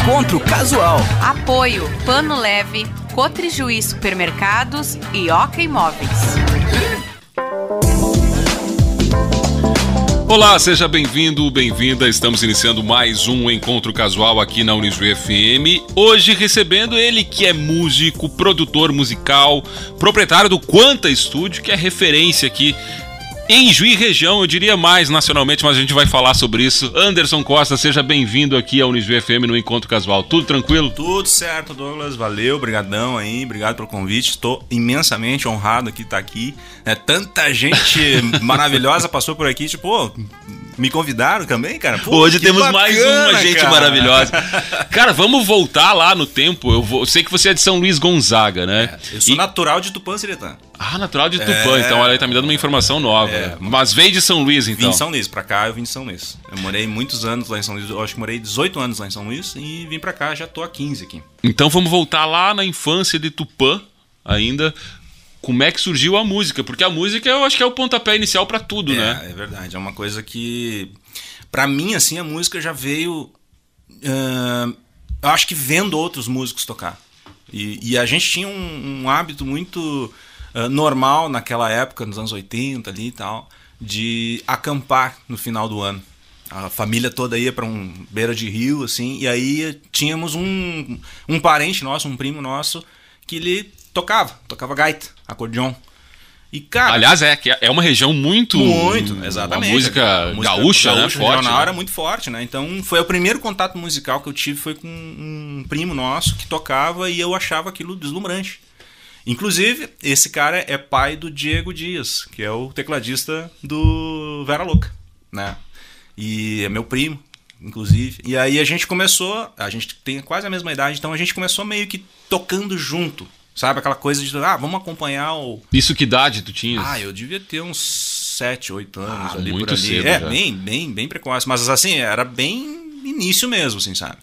Encontro Casual. Apoio Pano Leve, Cotrijuí Supermercados e Oca Imóveis. Olá, seja bem-vindo, bem-vinda. Estamos iniciando mais um encontro casual aqui na Unijuí FM. Hoje recebendo ele que é músico, produtor musical, proprietário do Quanta Estúdio, que é referência aqui em Juí região, eu diria mais nacionalmente, mas a gente vai falar sobre isso. Anderson Costa, seja bem-vindo aqui à Unijuí FM no Encontro Casual. Tudo tranquilo? Tudo certo, Douglas. Valeu, brigadão aí, obrigado pelo convite. Estou imensamente honrado aqui estar aqui. É, tanta gente maravilhosa passou por aqui, tipo, pô, me convidaram também, cara? Pô, Hoje temos bacana, mais uma gente cara. maravilhosa. Cara, vamos voltar lá no tempo. Eu, vou, eu sei que você é de São Luís Gonzaga, né? É, Eu sou E- natural de Tupã Seretã. Ah, natural de Tupã, então olha aí, tá me dando uma informação nova. É. Mas veio de São Luís, Vim então. de São Luís, pra cá eu vim de São Luís. Eu morei muitos anos lá em São Luís, eu acho que morei 18 anos lá em São Luís e vim pra cá, já tô há 15 aqui. Então vamos voltar lá na infância de Tupã ainda. Como é que surgiu a música? Porque a música eu acho que é o pontapé inicial pra tudo, é, né? É verdade, é uma coisa que. Pra mim, assim, a música já veio. ah, eu acho que vendo outros músicos tocar. E, e a gente tinha um, um hábito muito ah, normal naquela época, nos anos 80 ali e tal, de acampar no final do ano. A família toda ia para um beira de rio, assim, e aí tínhamos um, um parente nosso, um primo nosso, que ele tocava, tocava gaita, acordeon. E, cara, Aliás, é, que é uma região muito. muito, exatamente. Uma música, A gaúcha, né? Forte. regional né? era muito forte, né? Então foi o primeiro contato musical que eu tive foi com um primo nosso que tocava e eu achava aquilo deslumbrante. Inclusive, esse cara é pai do Diego Dias, que é o tecladista do Vera Louca, né? E é meu primo, inclusive. E aí a gente começou, a gente tem quase a mesma idade, então a gente começou meio que tocando junto. Sabe aquela coisa de, ah, vamos acompanhar o, Isso que idade tu tinhas? ah, eu devia ter uns 7, 8 anos Ah, ali muito por ali. cedo é, já. bem, bem, bem precoce. Mas assim, era bem início mesmo, assim, sabe?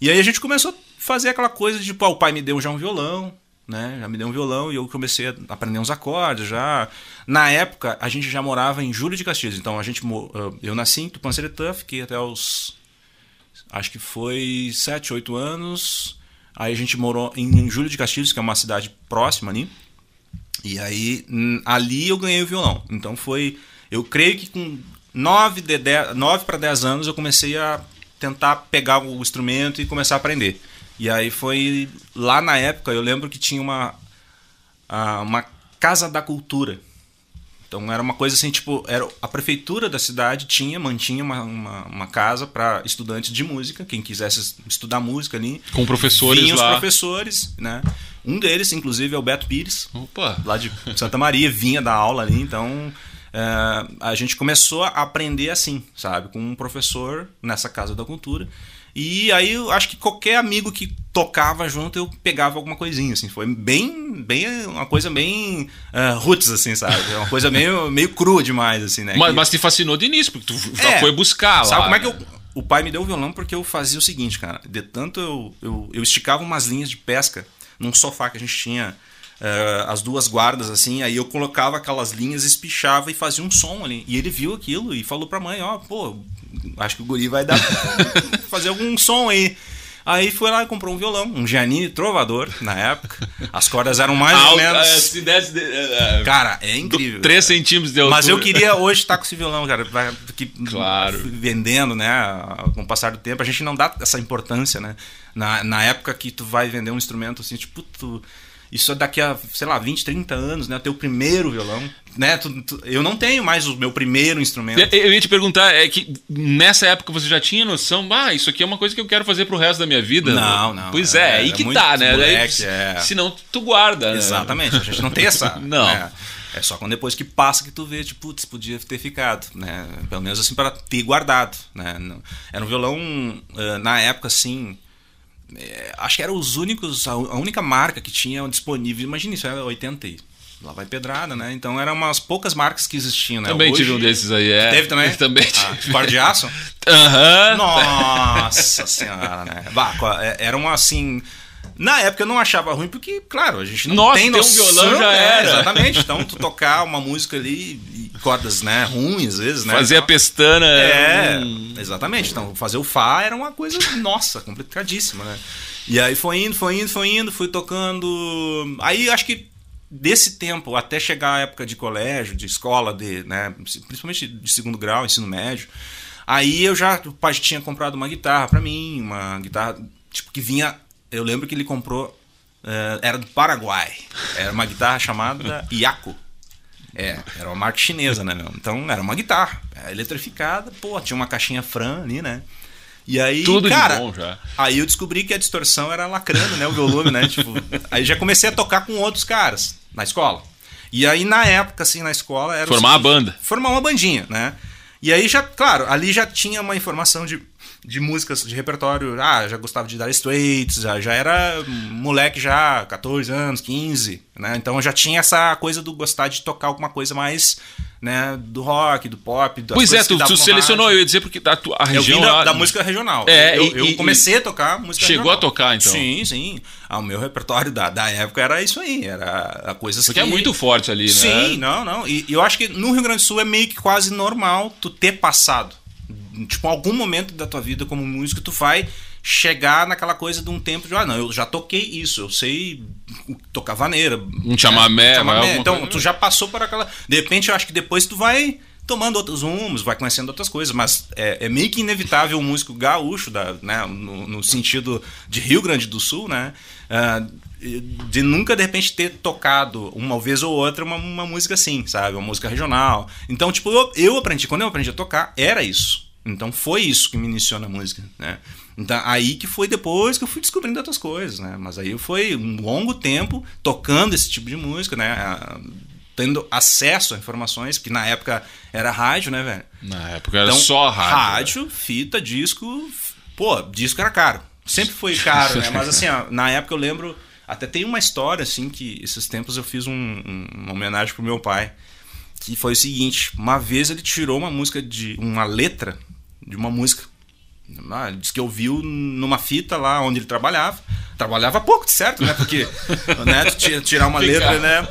E aí a gente começou a fazer aquela coisa de, ah, o pai me deu já um violão, né? Já me deu um violão e eu comecei a aprender uns acordes já. Na época, a gente já morava em Júlio de Castilhos. Então a gente. mo- Eu nasci em Tupanciretã, fiquei até os. Acho que foi 7, 8 anos. Aí a gente morou em Júlio de Castilhos, que é uma cidade próxima ali. E aí, ali eu ganhei o violão. Então foi. Eu creio que com 9, de 10, 9 para 10 anos eu comecei a tentar pegar o instrumento e começar a aprender. E aí foi. Lá na época eu lembro que tinha uma. uma Casa da Cultura. Então era uma coisa assim, tipo, era, a prefeitura da cidade tinha, mantinha uma, uma, uma casa para estudantes de música, quem quisesse estudar música ali. Com professores Vinham lá. os professores, né? Um deles, inclusive, é o Beto Pires, Opa! lá de Santa Maria, vinha dar aula ali, então é, a gente começou a aprender assim, sabe? Com um professor nessa Casa da Cultura. E aí eu acho que qualquer amigo que tocava junto, eu pegava alguma coisinha, assim. Foi bem, bem uma coisa bem é, roots, assim, sabe? É Uma coisa meio, meio crua demais, assim, né? Mas, Que- mas te fascinou de início, porque tu já É. foi buscar lá. Sabe como é que né? eu. O pai me deu o violão porque eu fazia o seguinte, cara. De tanto eu, eu, eu esticava umas linhas de pesca num sofá que a gente tinha eh, as duas guardas assim, aí eu colocava aquelas linhas, espichava e fazia um som ali. E ele viu aquilo e falou pra mãe, ó, pô, acho que o guri vai dar fazer algum som aí. Aí foi lá e comprou um violão, um Giannini Trovador, na época. As cordas eram mais ou menos. é, se desse, de- é, é, Cara, é incrível. 3 centímetros de altura. Mas eu queria hoje estar com esse violão, cara. Que, Claro. Vendendo, né? Com o passar do tempo, a gente não dá essa importância, né? Na, na época que tu vai vender um instrumento assim, tipo, tu, isso é daqui a, sei lá, 20, 30 anos, né? Teu primeiro violão, né? Tu- tu- eu não tenho mais o meu primeiro instrumento. Eu- Eu ia te perguntar, é que nessa época você já tinha noção, ah, isso aqui é uma coisa que eu quero fazer pro resto da minha vida? Não, não, Pois é- é, aí é que tá, né? Moleque, é. Senão tu guarda. né? Exatamente, a gente não tem essa. Não. né? É só quando depois que passa que tu vê, tipo, putz, podia ter ficado, né? Pelo menos assim para ter guardado, né? Era um violão eh, na época assim, acho que eram os únicos, a única marca que tinha disponível. Imagina isso, era 80 e lá vai pedrada, né? Então eram umas poucas marcas que existiam, né? Também Hoje- tive um desses aí, é. Teve também? Também Ah, tive. de aço? Aham. Nossa senhora, né? Bah, é- era uma assim. Na época eu não achava ruim, porque, claro, a gente não Nossa, tem ter um noção. violão já é, era. Exatamente. Então, tu tocar uma música ali, cordas, né, ruins, às vezes, né? Fazer a Então, pestana. é, hum, exatamente. Então, fazer o Fá era uma coisa, nossa, complicadíssima, né? E aí foi indo, foi indo, foi indo, fui tocando. Aí acho que desse tempo até chegar a época de colégio, de escola, de, né, principalmente de segundo grau, ensino médio, aí eu já, o pai tinha comprado uma guitarra pra mim, uma guitarra, tipo, que vinha. Eu lembro que ele comprou. eh, era do Paraguai. Era uma guitarra chamada Yaco. É, era uma marca chinesa, né, meu? Então era uma guitarra, é, eletrificada, pô, tinha uma caixinha Fran ali, né? E aí, Tudo de cara, bom já. aí eu descobri que a distorção era lacrando, né, o volume, né? Tipo, aí já comecei a tocar com outros caras na escola. E aí na época assim na escola era Formar a banda. Formar uma bandinha, né? E aí já, claro, ali já tinha uma informação de, de músicas de repertório. Ah, já gostava de Dire Straits, já, já era moleque já, 14 anos, 15, né? Então eu já tinha essa coisa do gostar de tocar alguma coisa mais, né, do rock, do pop, das Pois é, tu, tu no selecionou, eu rádio. ia dizer, porque a, a Eu região da, lá- da música regional. É, eu, e- eu e- comecei a tocar música Chegou regional. a tocar, então? Sim, sim. Ah, o meu repertório da, da época era isso aí, era a coisas Porque que... é muito forte ali, né? Sim, não, não. E, e eu acho que no Rio Grande do Sul é meio que quase normal tu ter passado. Tipo, algum momento da tua vida como músico, tu vai chegar naquela coisa de um tempo de, ah, não, eu já toquei isso, eu sei tocar vaneira. Um chamamé, chamamé. alguma Então, coisa. tu já passou por aquela. De repente, eu acho que depois tu vai tomando outros rumos, vai conhecendo outras coisas, mas é, é meio que inevitável o músico gaúcho, da, né, no, no sentido de Rio Grande do Sul, né, ah, de nunca de repente ter tocado uma vez ou outra uma, uma música assim, sabe, uma música regional. Então, tipo, eu, eu aprendi, quando eu aprendi a tocar, era isso. Então foi isso que me iniciou na música, né? Então aí que foi depois que eu fui descobrindo outras coisas, né? Mas aí foi um longo tempo tocando esse tipo de música, né? Ah, Tendo acesso a informações, que na época era rádio, né, velho? Na época era Então, só rádio. né? Rádio, fita, disco. Pô, disco era caro. Sempre foi caro, né? Mas assim, ó, na época eu lembro. Até tem uma história, assim, que esses tempos eu fiz um- um- uma homenagem pro meu pai. Que foi o seguinte: uma vez ele tirou uma música de. uma letra de uma música. Ah, ele disse que ouviu numa fita lá onde ele trabalhava. Trabalhava pouco, de certo, né? Porque né, tirar uma letra, né?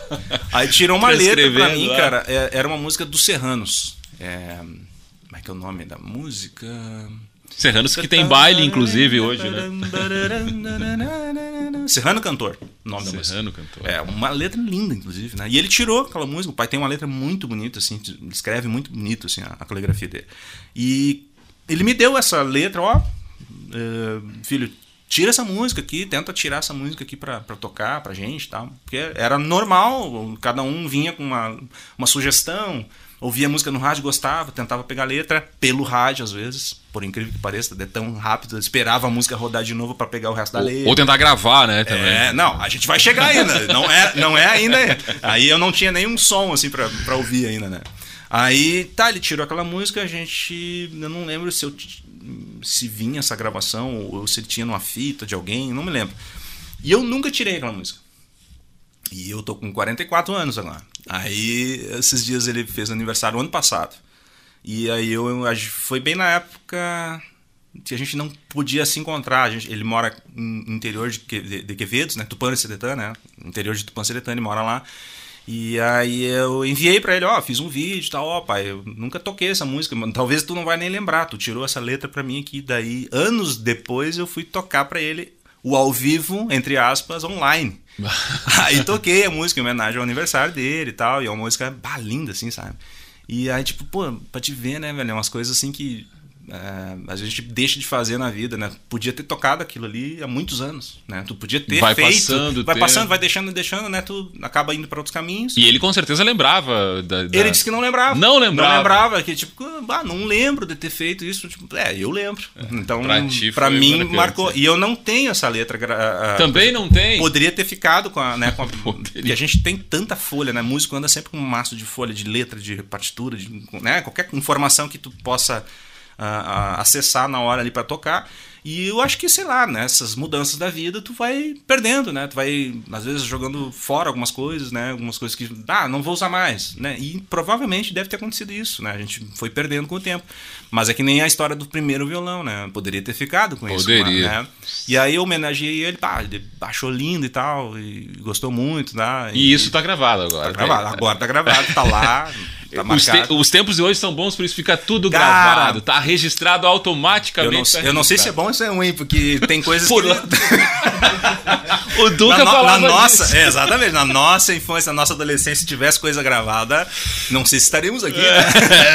Aí tirou uma letra pra mim, lá. cara. é- Era uma música dos Serranos. É, como é que é o nome da música? Serranos que tem baile, inclusive, hoje, né? Serrano Cantor, o nome da música. Serrano cantor. É, uma letra linda, inclusive, né? E ele tirou aquela música, o pai tem uma letra muito bonita, assim, escreve muito bonito, assim, a, a caligrafia dele. E ele me deu essa letra, ó, eh, filho, tira essa música aqui, tenta tirar essa música aqui pra tocar pra gente tal. Porque era normal, cada um vinha com uma, uma sugestão, ouvia música no rádio, gostava, tentava pegar a letra pelo rádio, às vezes, por incrível que pareça, é tão rápido, esperava a música rodar de novo pra pegar o resto da letra. Ou tentar gravar, né, também. É, não, a gente vai chegar ainda. Não é, não é ainda. Aí eu não tinha nenhum som assim pra, pra ouvir ainda, né? Aí, tá, ele tirou aquela música, a gente. Eu não lembro se eu se vinha essa gravação ou se ele tinha numa fita de alguém, não me lembro. E eu nunca tirei aquela música. E eu tô com 44 anos agora. Aí, esses dias ele fez aniversário ano passado. E aí eu, gente- foi bem na época que a gente não podia se encontrar. Gente, ele mora no interior de, de, de Quevedos, né? Tupanciretã, né? Interior de Tupanciretã, ele mora lá. E aí eu enviei pra ele, ó, fiz um vídeo e tal, ó, pai, eu nunca toquei essa música. Talvez tu não vai nem lembrar, tu tirou essa letra pra mim aqui. Daí, anos depois, eu fui tocar pra ele o ao vivo, entre aspas, online. aí toquei a música em homenagem ao aniversário dele e tal, e é uma música bah, linda, assim, sabe? E aí, tipo, pô, pra te ver, né, velho, é umas coisas assim que é, a gente deixa de fazer na vida, né? Podia ter tocado aquilo ali há muitos anos, né? Tu podia ter Vai feito, passando vai passando, vai deixando, deixando, né? Tu acaba indo pra outros caminhos. E ele com certeza lembrava da. da- Ele disse que não lembrava. Não lembrava. Não lembrava, que tipo, ah, não lembro de ter feito isso. Tipo, é, eu lembro. Então, pra pra, ti foi mim, marcou. E eu não tenho essa letra. gra- a- Também não tem. Poderia ter ficado com a. Né, com a porque a gente tem tanta folha, né? Músico anda sempre com um maço de folha, de letra, de partitura, de, né? qualquer informação que tu possa acessar na hora ali pra tocar. E eu acho que, sei lá, nessas mudanças da vida, tu vai perdendo, né? Tu vai, às vezes, jogando fora algumas coisas, né? Algumas coisas que, ah, não vou usar mais, né? E provavelmente deve ter acontecido isso, né? A gente foi perdendo com o tempo. Mas é que nem a história do primeiro violão, né? Poderia ter ficado com Poderia. isso, né? E aí eu homenageei ele, pá, ele achou lindo e tal, e gostou muito, né? E isso tá gravado agora. Tá gravado, agora tá gravado, tá lá, tá Os, te- os tempos de hoje são bons, por isso fica tudo Cara, gravado, tá registrado Eu automaticamente. não, tá eu não sei se é registrado. bom ou se é ruim, porque tem coisas Por que... O Duca na, no- na nossa, é, exatamente, na nossa infância, na nossa adolescência, se tivesse coisa gravada, não sei se estaríamos aqui, né?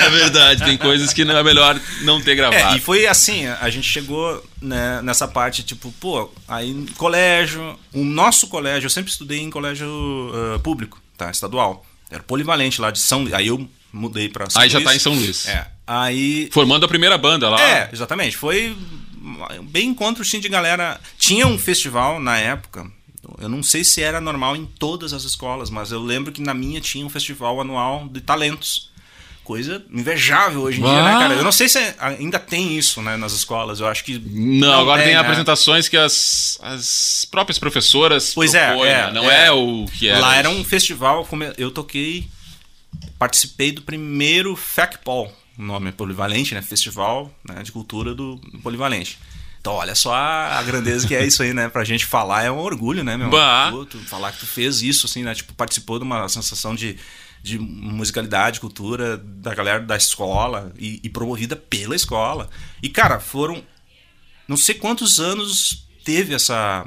É verdade, tem coisas que não é melhor não ter É, gravado. e foi assim, a gente chegou né, nessa parte, tipo, pô, aí colégio, o nosso colégio, eu sempre estudei em colégio ah, público, tá, estadual. Era polivalente lá de São, aí eu mudei pra São Aí já Luís. tá em São Luís. É. Aí Formando a primeira banda lá. É, exatamente. Foi bem encontro sim, de galera. Tinha um festival na época. Eu não sei se era normal em todas as escolas, mas eu lembro que na minha tinha um festival anual de talentos. Coisa invejável hoje em dia, né, Ah. cara? Eu não sei se ainda tem isso, né, nas escolas. Eu acho que. Não, agora tem né? apresentações que as, as próprias professoras Pois é, propõem, é, né? não é. é. o que era. Lá era um festival, como eu toquei, participei do primeiro FACPOL, o nome é polivalente, né? Festival né, de Cultura do Polivalente. Então, olha só a, a grandeza que é isso aí, né? Pra gente falar é um orgulho, né, meu? Bah. Tu, tu falar que tu fez isso, assim, né? Tipo, participou de uma sensação de, de musicalidade, cultura da galera da escola e, e promovida pela escola. E, cara, foram não sei quantos anos teve essa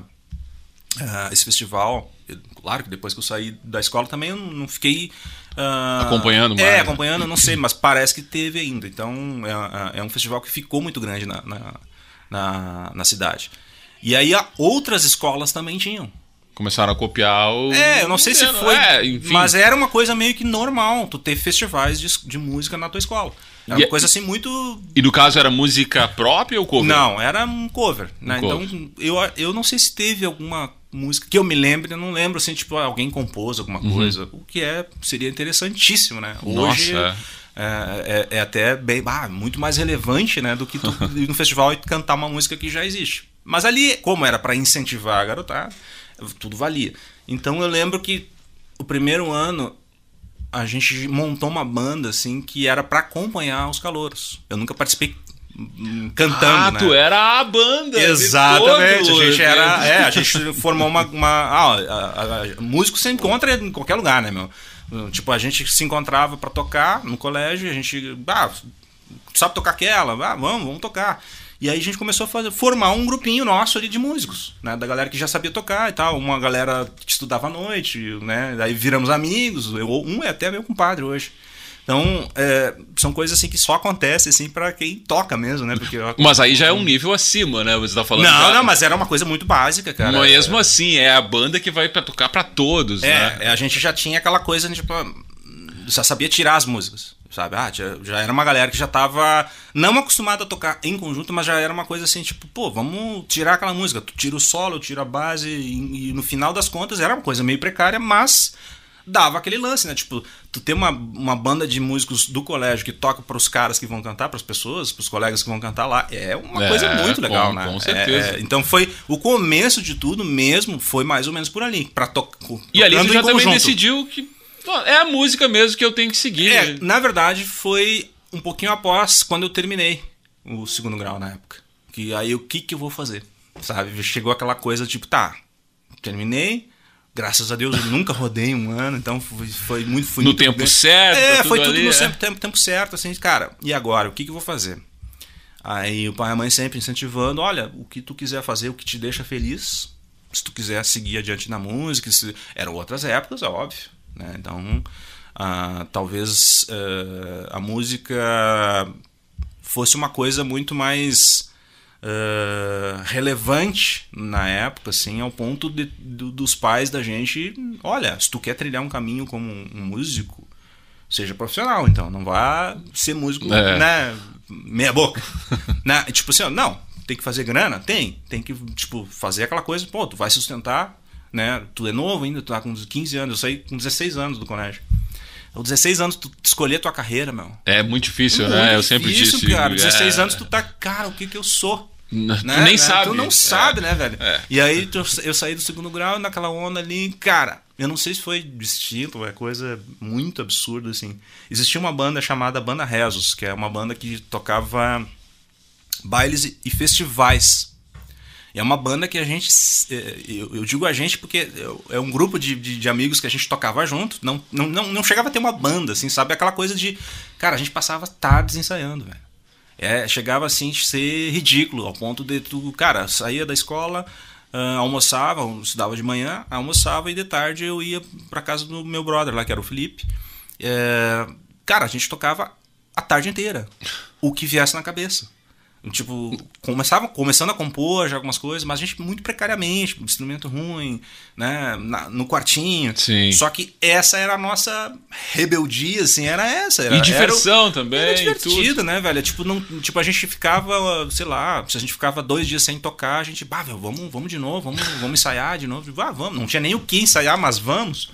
ah, esse festival. Eu- claro que depois que eu saí da escola também eu não fiquei ah, Acompanhando mais, É, acompanhando, não sei, mas parece que teve ainda. Então é, é um festival que ficou muito grande na, na, na, na cidade. E aí a- outras escolas também tinham. Começaram a copiar o. É, eu não sei se É, foi. é, mas era uma coisa meio que normal tu ter festivais de, de música na tua escola. Era E- uma coisa assim muito E no caso era música própria ou cover? não, era um cover, né? Um cover. Então, eu, eu não sei se teve alguma música que eu me lembre, eu não lembro assim, tipo, alguém compôs alguma coisa, o que é seria interessantíssimo, né? Hoje Uhum. Nossa, é, é- é até bem, ah, muito mais relevante, né, do que tu ir no festival e cantar uma música que já existe. Mas ali, como era para incentivar a garotada, tudo valia. Então eu lembro que o primeiro ano a gente montou uma banda assim que era para acompanhar os calouros. Eu nunca participei hum, cantando, Ah, né? tu era a banda. Exatamente, todo a gente era. É, a gente formou uma. uma ah, a- a- a- músico se encontra em qualquer lugar, né, meu? Tipo, a gente se encontrava pra tocar no colégio, a gente. Ah, sabe tocar aquela? Ah, vamos, vamos tocar. E aí a gente começou a fazer, formar um grupinho nosso ali de músicos, né? Da galera que já sabia tocar e tal. Uma galera que estudava à noite, né? Daí viramos amigos. Eu, um é até meu compadre hoje. Então, é, são coisas assim que só acontecem assim para quem toca mesmo, né? Porque eu- Mas aí já é um nível acima, né? Você tá falando. não, já- não, mas era uma coisa muito básica, cara. Mesmo assim, é a banda que vai pra tocar pra todos, É, né? é, a gente já tinha aquela coisa, tipo, já sabia tirar as músicas, sabe? Ah, já, já era uma galera que já tava não acostumada a tocar em conjunto, mas já era uma coisa assim, tipo, pô, vamos tirar aquela música. Tu tira o solo, eu tiro a base, e, e no final das contas era uma coisa meio precária, mas dava aquele lance, né? Tipo, tu ter uma, uma banda de músicos do colégio que toca pros caras que vão cantar, pras pessoas, pros colegas que vão cantar lá, é uma É, coisa muito legal, com- né? com É, certeza. é, então foi o começo de tudo mesmo, foi mais ou menos por ali, para tocar. E ali tocando já também decidiu que é a música mesmo que eu tenho que seguir. É, né? na verdade, foi um pouquinho após quando eu terminei o segundo grau na época. Que aí o que que eu vou fazer? Sabe? Chegou aquela coisa tipo, tá, terminei. Graças a Deus eu nunca rodei um ano, então foi, foi muito foi No muito tempo bem. certo, É, tudo foi tudo ali, no é. tempo, tempo, tempo certo, assim, cara. E agora, o que que eu vou fazer? Aí o pai e a mãe sempre incentivando, olha, o que tu quiser fazer, o que te deixa feliz, se tu quiser seguir adiante na música, se... eram outras épocas, é óbvio, né? Então, ah, talvez eh, a música fosse uma coisa muito mais eh, relevante na época, assim, ao ponto de, do- dos pais da gente, olha, se tu quer trilhar um caminho como um, músico, seja profissional, então, não vá ser músico, É. né, meia boca. né? Tipo assim, não, tem que fazer grana? Tem. Tem que, tipo, fazer aquela coisa, pô, tu vai sustentar, né? Tu é novo ainda, tu tá com 15 anos, eu saí com 16 anos do colégio. Aos 16 anos, tu escolher tua carreira, meu. É muito difícil, Muito né? Eu sempre difícil, disse. cara. 16 é, anos tu tá, cara, o que que eu sou? N- né? Tu nem né? sabe. Tu não sabe, né, velho? É. E aí eu saí do segundo grau naquela onda ali, cara, eu não sei se foi distinto, é coisa muito absurda, assim. Existia uma banda chamada Banda Rezos, que é uma banda que tocava bailes e festivais. É uma banda que a gente. eh, Eu, digo a gente porque eu- é um grupo de, de, de amigos que a gente tocava junto. Não, não, não, chegava a ter uma banda, assim, sabe? Aquela coisa de. Cara, a gente passava tardes ensaiando, velho. É, chegava assim a ser ridículo, ao ponto de tu, cara, saía da escola, ah, almoçava, estudava de manhã, almoçava e de tarde eu ia pra casa do meu brother lá, que era o Felipe. É, cara, a gente tocava a tarde inteira, o que viesse na cabeça. Tipo, começava, começando a compor já algumas coisas, mas a gente muito precariamente, instrumento ruim, né, na- no quartinho. Sim. Só que essa era a nossa rebeldia, assim, era essa. Era, E diversão era o- também, Era e divertido, né, velho? Tipo, não, tipo, a gente ficava, sei lá, se a gente ficava dois dias sem tocar, a gente, bah, meu, vamos, vamos de novo, vamos, vamos ensaiar de novo. Ah, vamos. Não tinha nem o que ensaiar, mas vamos.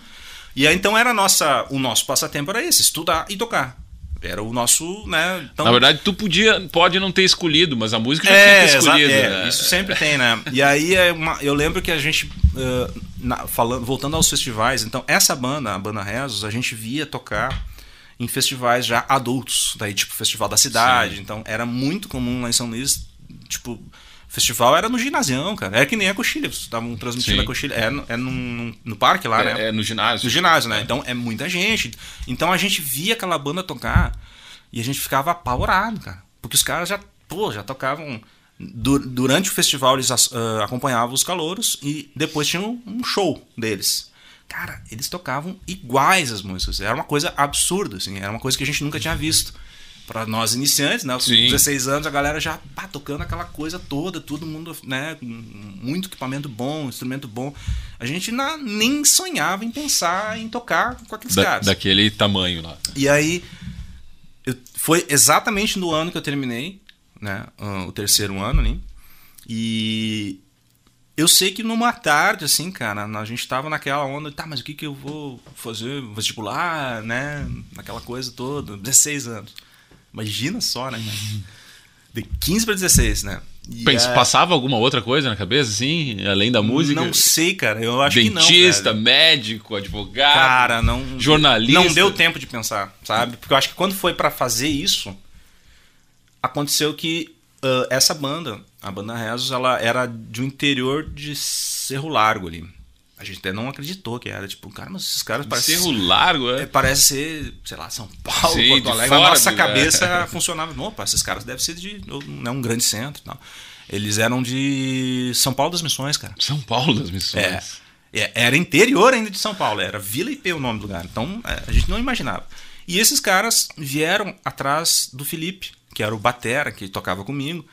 E aí, então, era a nossa, o nosso passatempo era esse, estudar e tocar. Era o nosso, né? Então, Na verdade, tu podia, pode não ter escolhido, mas a música já é, tinha escolhido. é, né? isso sempre tem, né? E aí é uma- eu lembro que a gente, eh, na- falando, voltando aos festivais, então essa banda, a banda Rezos, a gente via tocar em festivais já adultos, daí tipo Festival da Cidade, então era muito comum lá em São Luís, tipo, o festival era no ginásio, cara, era que nem a coxilha, vocês estavam transmitindo Sim. a coxilha, é, no, é no, no parque lá, né? É, é no ginásio. No ginásio, né? Então é muita gente. Então a gente via aquela banda tocar e a gente ficava apavorado, cara. Porque os caras já, pô, já tocavam. du- durante o festival eles ah, acompanhavam os calouros e depois tinha um, um show deles. Cara, eles tocavam iguais as músicas. Era uma coisa absurda, assim. Era uma coisa que a gente nunca tinha visto. Pra nós iniciantes, né? Sim. 16 anos, a galera já pá, tocando aquela coisa toda, todo mundo, né? Muito equipamento bom, instrumento bom. A gente na- nem sonhava em pensar em tocar com aqueles Da- caras. daquele tamanho lá. E aí, eu- foi exatamente no ano que eu terminei, né? O terceiro ano ali. E eu sei que numa tarde, assim, cara, a gente tava naquela onda, tá, mas o que que eu vou fazer? Vestibular, né? Naquela coisa toda, 16 anos. Imagina só, né? De 15 para 16, né? Pensa, é- Passava alguma outra coisa na cabeça, assim, além da música? Não sei, cara. Eu acho Dentista, que não. velho. médico, advogado, Cara, não. jornalista. Não deu tempo de pensar, sabe? Porque eu acho que quando foi pra fazer isso, aconteceu que ah, essa banda, a banda Rezos, ela era de um interior de Cerro Largo ali. A gente até não acreditou que era. Tipo, cara, mas esses caras parecem. Cerro largo, é? É, parece ser, sei lá, São Paulo, Sim, Porto Alegre. nossa do- cabeça é. funcionava. Opa, esses caras devem ser de né, um grande centro. e tal. Eles eram de São Paulo das Missões, cara. São Paulo das Missões. É, é, era interior ainda de São Paulo, era Vila IP o nome do lugar. Então é, a gente não imaginava. E esses caras vieram atrás do Felipe, que era o Batera, que tocava comigo.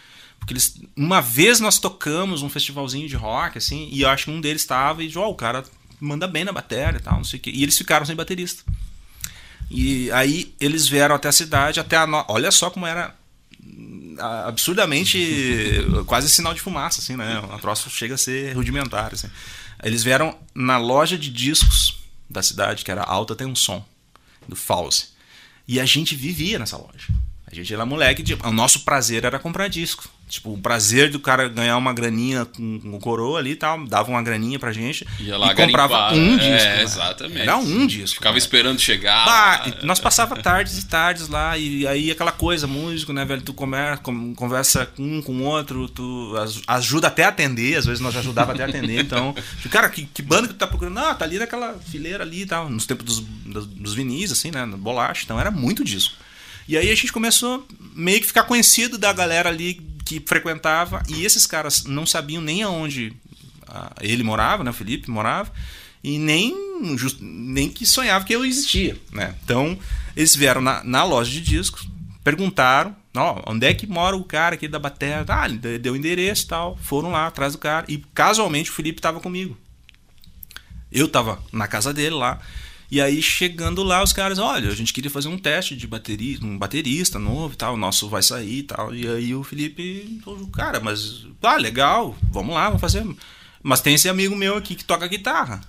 Porque eles, uma vez nós tocamos um festivalzinho de rock, assim, e eu acho que um deles estava e, ó, o cara manda bem na bateria e tal, não sei o quê. E eles ficaram sem baterista. E aí eles vieram até a cidade, até a. No... Olha só como era absurdamente quase sinal de fumaça, assim, né? O troço chega a ser rudimentar, assim. Eles vieram na loja de discos da cidade, que era Alta Tem um Som, do Fauzi. E a gente vivia nessa loja. A gente era moleque, de... o nosso prazer era comprar disco. Tipo, o prazer do cara ganhar uma graninha com, com o coroa ali e tal, dava uma graninha pra gente Ia lá e comprava garimpar, um né? disco. É, exatamente. Era um disco. Ficava né? esperando chegar. Bah, nós passava tardes e tardes lá, e aí aquela coisa, músico, né, velho? Tu comer, conversa com um, com o outro, tu ajuda até a atender, às vezes nós ajudava até a atender, então. tipo, Cara, que, que banda que tu tá procurando? Ah, tá ali naquela fileira ali e tal, nos tempos dos, dos, dos vinis, assim, né? Bolacha, então era muito disco. E aí a gente começou meio que ficar conhecido da galera ali que frequentava, e esses caras não sabiam nem aonde ah, ele morava, né? O Felipe morava e nem, just- nem que sonhava que eu existia, né? Então, eles vieram na, na loja de discos, perguntaram, ó, onde é que mora o cara aqui da bateria? Ah, ele de- deu endereço e tal, foram lá atrás do cara e casualmente o Felipe estava comigo. Eu tava na casa dele lá. E aí, chegando lá, os caras, olha, a gente queria fazer um teste de bateria, um baterista novo e tal, o nosso vai sair e tal. E aí o Felipe cara, mas, ah, legal, vamos lá, vamos fazer. Mas tem esse amigo meu aqui que toca guitarra.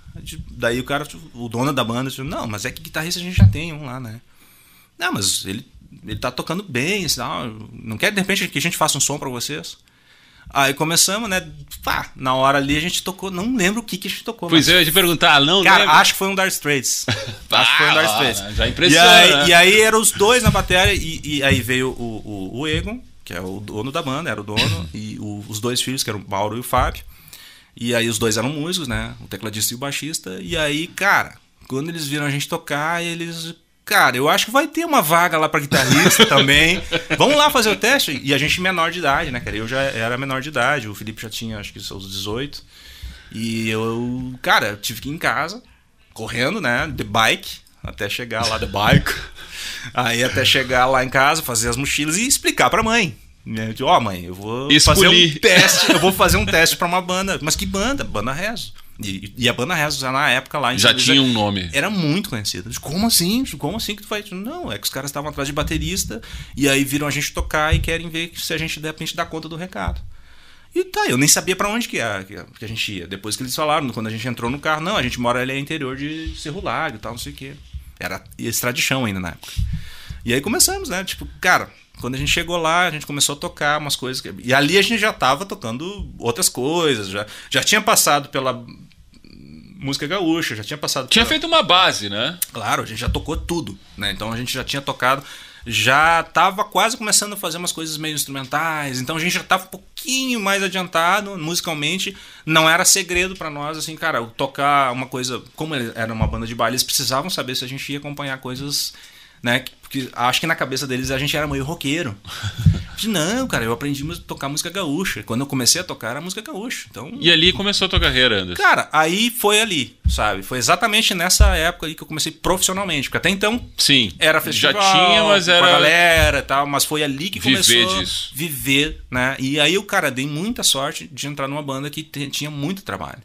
Daí o cara, o dono da banda, disse, não, mas é que guitarrista a gente já tem um lá, né? Não, mas ele, ele tá tocando bem, e tal. não quer de repente que a gente faça um som pra vocês? Aí começamos, né? Pá, na hora ali a gente tocou, não lembro o que, que a gente tocou. Pois mas- é, eu ia te perguntar, não Cara, lembra? acho que foi um Dire Straits. acho que foi um Ah, Straits. já E impressiona, aí, né? e aí eram os dois na bateria, e, e aí veio o, o, o Egon, que é o dono da banda, era o dono, e o- os dois filhos, que eram o Mauro e o Fábio. E aí os dois eram músicos, né? O tecladista e o baixista. E aí, cara, quando eles viram a gente tocar, eles. Cara, eu acho que vai ter uma vaga lá pra guitarrista também. Vamos lá fazer o teste. E a gente menor de idade, né, cara? Eu já era menor de idade, o Felipe já tinha, acho que seus 18. E eu, cara, eu tive que ir em casa, correndo, né? De bike, até chegar lá de bike. Aí até chegar lá em casa, fazer as mochilas e explicar pra mãe. né? Ó, mãe, eu vou fazer um teste, eu vou fazer um teste pra uma banda. Mas que banda? Banda Rezo. E, e a banda já na época lá em Já tinha um nome. era muito conhecida. Como assim? Como assim que tu vai? Não, é que os caras estavam atrás de baterista e aí viram a gente tocar e querem ver se a gente de repente dá conta do recado. E tá, eu nem sabia pra onde que, a, que a- que a gente ia. Depois que eles falaram, quando a gente entrou no carro, não, a gente mora ali no interior de Cerro Largo e tal, não sei o quê. Era estrada de chão ainda na época. E aí começamos, né? Tipo, cara, quando a gente chegou lá, a gente começou a tocar umas coisas. que- E ali a gente já tava tocando outras coisas, já, já tinha passado pela música gaúcha, já tinha passado Tinha pela... feito uma base, né? Claro, a gente já tocou tudo, né? Então a gente já tinha tocado, já tava quase começando a fazer umas coisas meio instrumentais, então a gente já tava um pouquinho mais adiantado musicalmente. Não era segredo pra nós, assim, cara, tocar uma coisa. Como era uma banda de baile, eles precisavam saber se a gente ia acompanhar coisas. Né? Porque acho que na cabeça deles a gente era meio roqueiro. Eu Não, cara, eu aprendi a tocar música gaúcha. Quando eu comecei a tocar era música gaúcha. Então, E ali começou a tua carreira, Anderson. Cara, aí foi ali, sabe? Foi exatamente nessa época aí que eu comecei profissionalmente. Porque até então Sim. era festival, Já tinha, mas com a era. galera e tal, mas foi ali que Viver começou disso. a viver, né? E aí o cara dei muita sorte de entrar numa banda que tinha muito trabalho.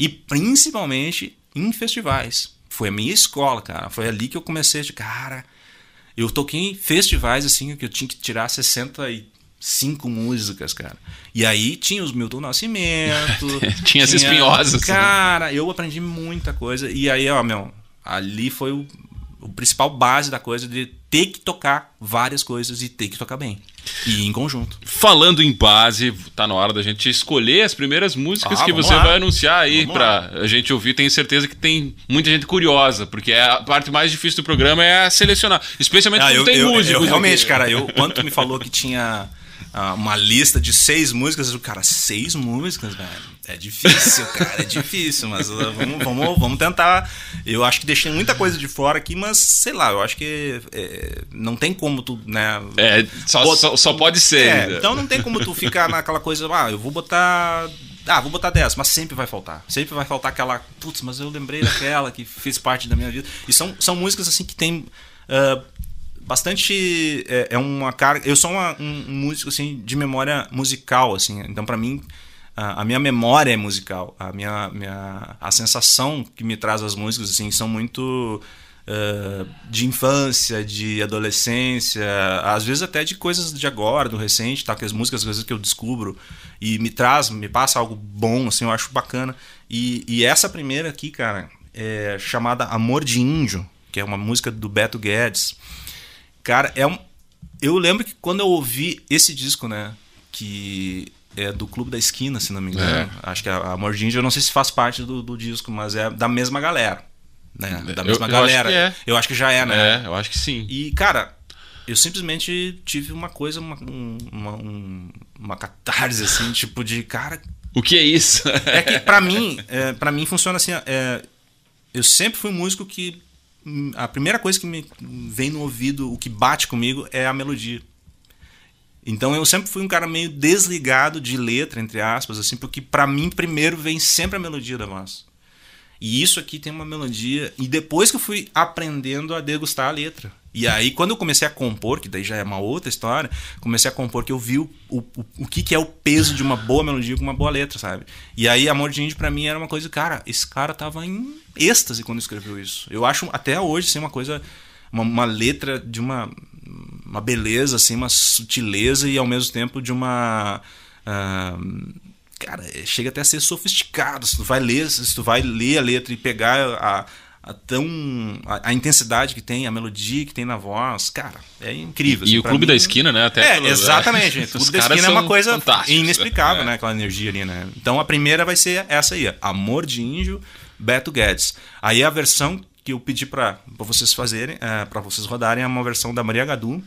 E principalmente em festivais. Foi a minha escola, cara. Foi ali que eu comecei de cara. Eu toquei em festivais assim que eu tinha que tirar 65 músicas, cara. E aí tinha os Milton Nascimento, Tinha as espinhosas? Cara, eu aprendi muita coisa. E aí, ó, meu, ali foi o, o principal base da coisa de ter que tocar várias coisas e ter que tocar bem. E em conjunto. Falando em base, tá na hora da gente escolher as primeiras músicas Ah, que você lá. vai anunciar aí pra a gente ouvir. Tenho certeza que tem muita gente curiosa, porque é a parte mais difícil do programa é selecionar. Especialmente quando Ah, eu, tem eu- músicos. eu realmente, aqui. cara, eu, quando me falou que tinha uma lista de seis músicas, eu, cara, seis músicas, velho. É difícil, cara, é difícil, mas ah, vamos, vamos, vamos tentar. Eu acho que deixei muita coisa de fora aqui, mas sei lá, eu acho que é, não tem como tu, né? É, só, só, só pode ser. É, então não tem como tu ficar naquela coisa, ah, eu vou botar. Ah, vou botar 10, mas sempre vai faltar. Sempre vai faltar aquela. Putz, mas eu lembrei daquela que fez parte da minha vida. E são, são músicas assim que tem. ah, bastante. É, é uma carga. Eu sou uma- um, músico assim, de memória musical, assim. Então, pra mim. A a minha memória é musical, a minha, minha a sensação que me traz as músicas assim são muito ah, de infância, de adolescência, às vezes até de coisas de agora, do recente, tá? Que as músicas às vezes que eu descubro e me traz, me passa algo bom, assim, eu acho bacana. E, e essa primeira aqui, cara, é chamada Amor de Índio, que é uma música do Beto Guedes. Cara, é um. Eu lembro que quando eu ouvi esse disco, né? Que é do Clube da Esquina, se não me engano. Acho que a Amor de Índio, eu não sei se faz parte do, do disco, mas é da mesma galera. Né? Da Eu- mesma eu acho galera. é. Eu acho que já é, né? É, eu acho que sim. E, cara, eu simplesmente tive uma coisa, uma, um- uma, um- uma catarse, assim, tipo de, cara. O que é isso? É que pra mim, é, para mim funciona assim. é, eu sempre fui um músico que. A primeira coisa que me vem no ouvido, o que bate comigo, é a melodia. Então eu sempre fui um cara meio desligado de letra, entre aspas, assim, porque pra mim primeiro vem sempre a melodia da voz. E isso aqui tem uma melodia. E depois que eu fui aprendendo a degustar a letra. E aí, quando eu comecei a compor, que daí já é uma outra história, comecei a compor que eu vi o, o, o que, que é o peso de uma boa melodia com uma boa letra, sabe? E aí, Amor de Índio pra mim era uma coisa, cara, esse cara tava em êxtase quando escreveu isso. Eu acho até hoje, assim, uma coisa, uma, uma letra de uma, uma beleza, assim, uma sutileza e ao mesmo tempo de uma. ah, cara, chega até a ser sofisticado. Se tu vai ler, se tu vai ler a letra e pegar a, a tão a, a intensidade que tem, a melodia que tem na voz, cara, é incrível. E assim, o pra Clube mim- da Esquina, né? Até é, pelo- exatamente. é. gente. O Clube da Esquina é uma coisa fantásticos, inexplicável, é. né? Aquela energia ali, né? Então a primeira vai ser essa aí, Amor de Índio, Beto Guedes. Aí a versão que eu pedi pra pra vocês fazerem, é, para vocês rodarem, é uma versão da Maria Gadu,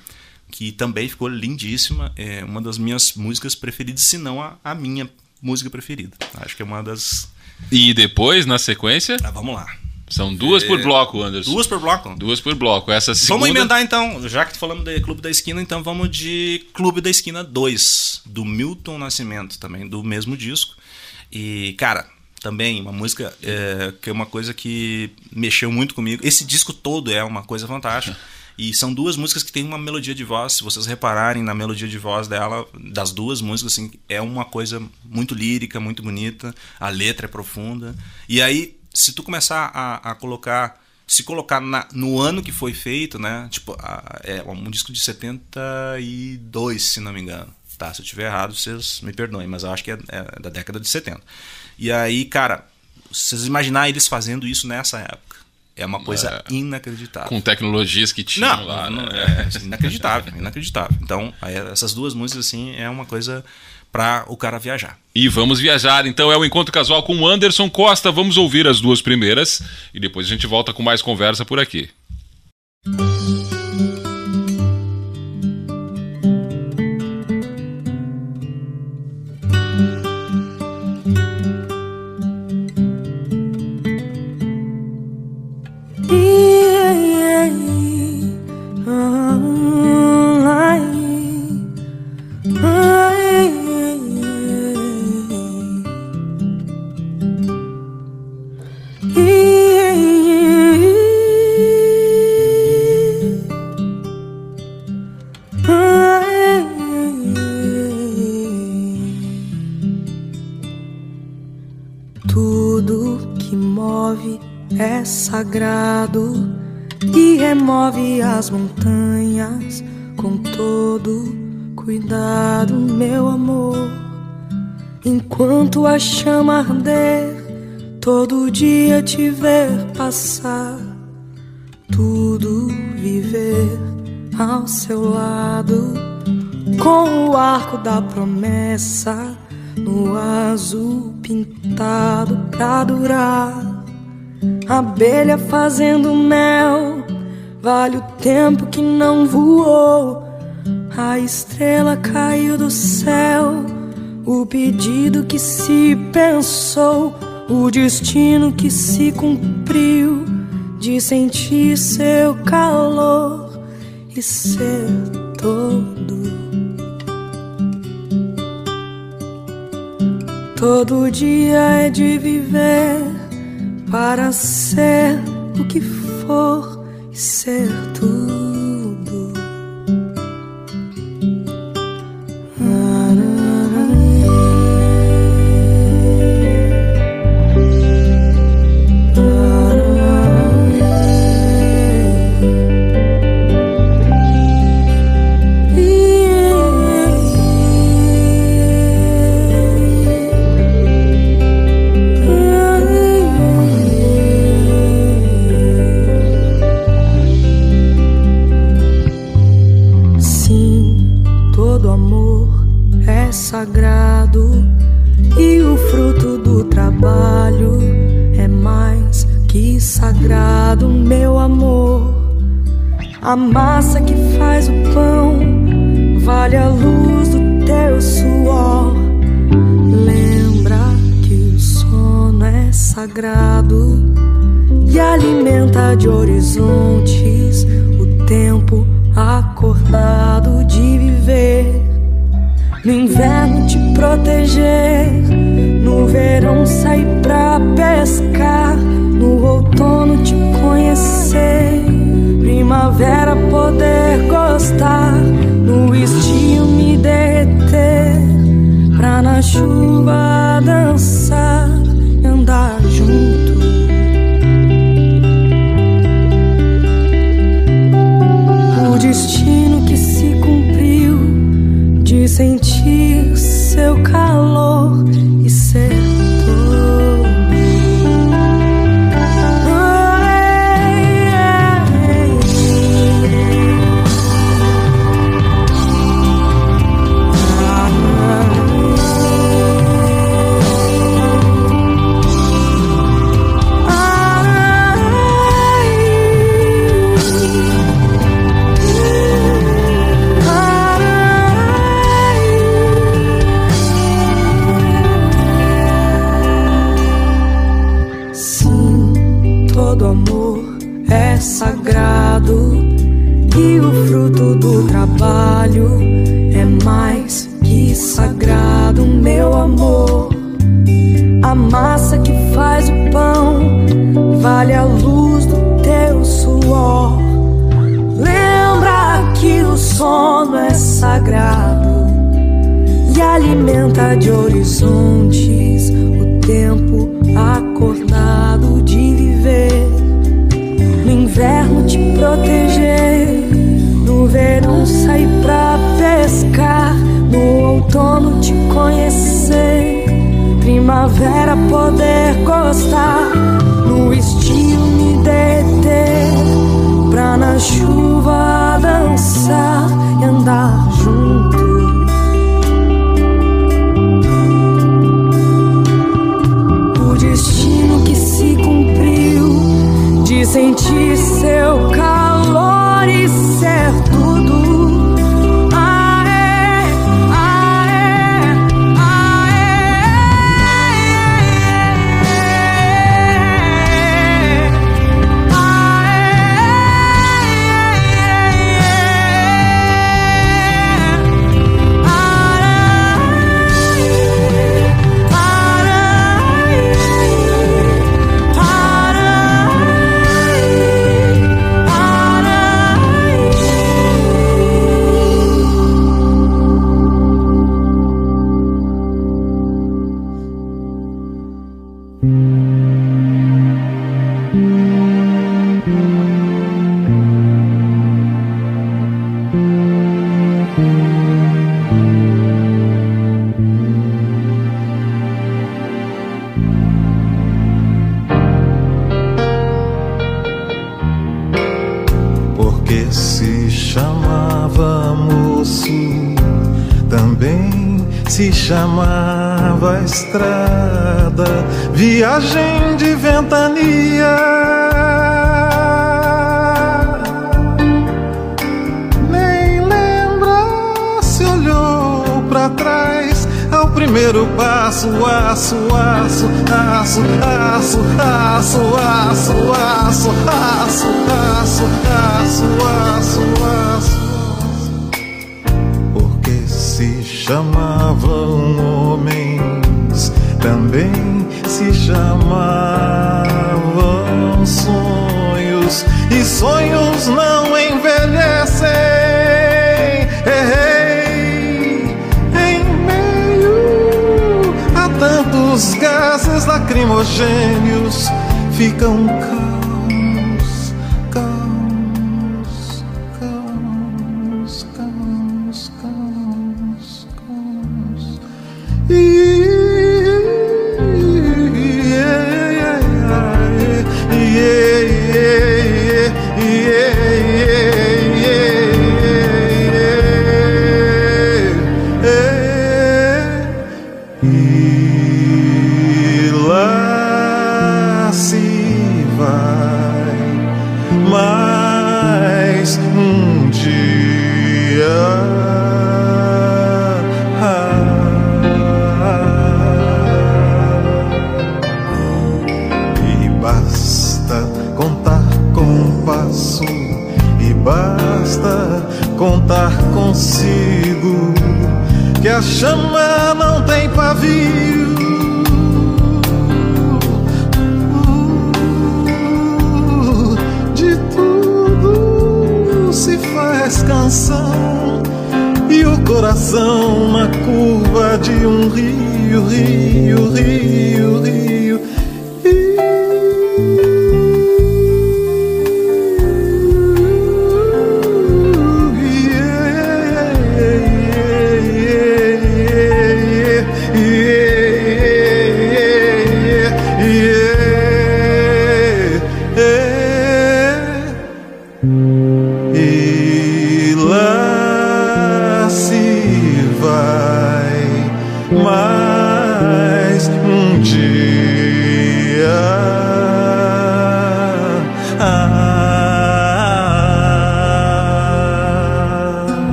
que também ficou lindíssima. É uma das minhas músicas preferidas, se não a, a minha música preferida. Acho que é uma das. E depois, na sequência, Ah, vamos lá. São duas por bloco, Anderson. Duas por bloco? Duas por bloco. Essa segunda... Vamos emendar então, já que falamos de Clube da Esquina, então vamos de Clube da Esquina 2, do Milton Nascimento, também do mesmo disco. E, cara, também uma música é, que é uma coisa que mexeu muito comigo. Esse disco todo é uma coisa fantástica. E são duas músicas que têm uma melodia de voz. Se vocês repararem na melodia de voz dela, das duas músicas, assim, é uma coisa muito lírica, muito bonita. A letra é profunda. E aí, se tu começar a, a colocar se colocar na- no ano que foi feito, né? Tipo, a- é um disco de 72, se não me engano. Tá, se eu tiver errado, vocês me perdoem, mas eu acho que é, é da década de 70. E aí, cara, vocês imaginar eles fazendo isso nessa época. É uma coisa inacreditável. Com tecnologias que tinham Não, lá, não, né? é inacreditável, inacreditável. Então, aí, essas duas músicas, assim, é uma coisa pra o cara viajar. E vamos viajar. Então é o Encontro Casual com o Anderson Costa. Vamos ouvir as duas primeiras e depois a gente volta com mais conversa por aqui. Tudo sagrado e remove as montanhas com todo cuidado, meu amor. Enquanto a chama arder, todo dia te ver passar, tudo viver ao seu lado, com o arco da promessa no azul pintado pra durar. Abelha fazendo mel, vale o tempo que não voou. A estrela caiu do céu, o pedido que se pensou, o destino que se cumpriu, de sentir seu calor e ser todo. Todo dia é de viver para ser o que for e A massa que faz o pão vale a luz do teu suor. Lembra que o sono é sagrado e alimenta de horizontes o tempo acordado de viver. No inverno te proteger, no verão sair pra pescar, no outono te conhecer, primavera poder gostar, no estio me derreter, pra na chuva dançar andar junto. O trabalho é mais que sagrado, meu amor. A massa que faz o pão vale a luz do teu suor. Lembra que o sono é sagrado e alimenta de horizontes o tempo Primavera poder gostar.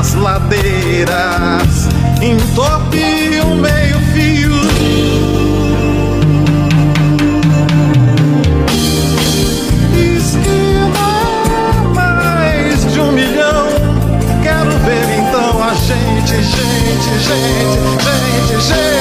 Pelas ladeiras, entope um meio-fio. Esquina mais de um milhão. Quero ver então a gente, gente, gente, gente, gente,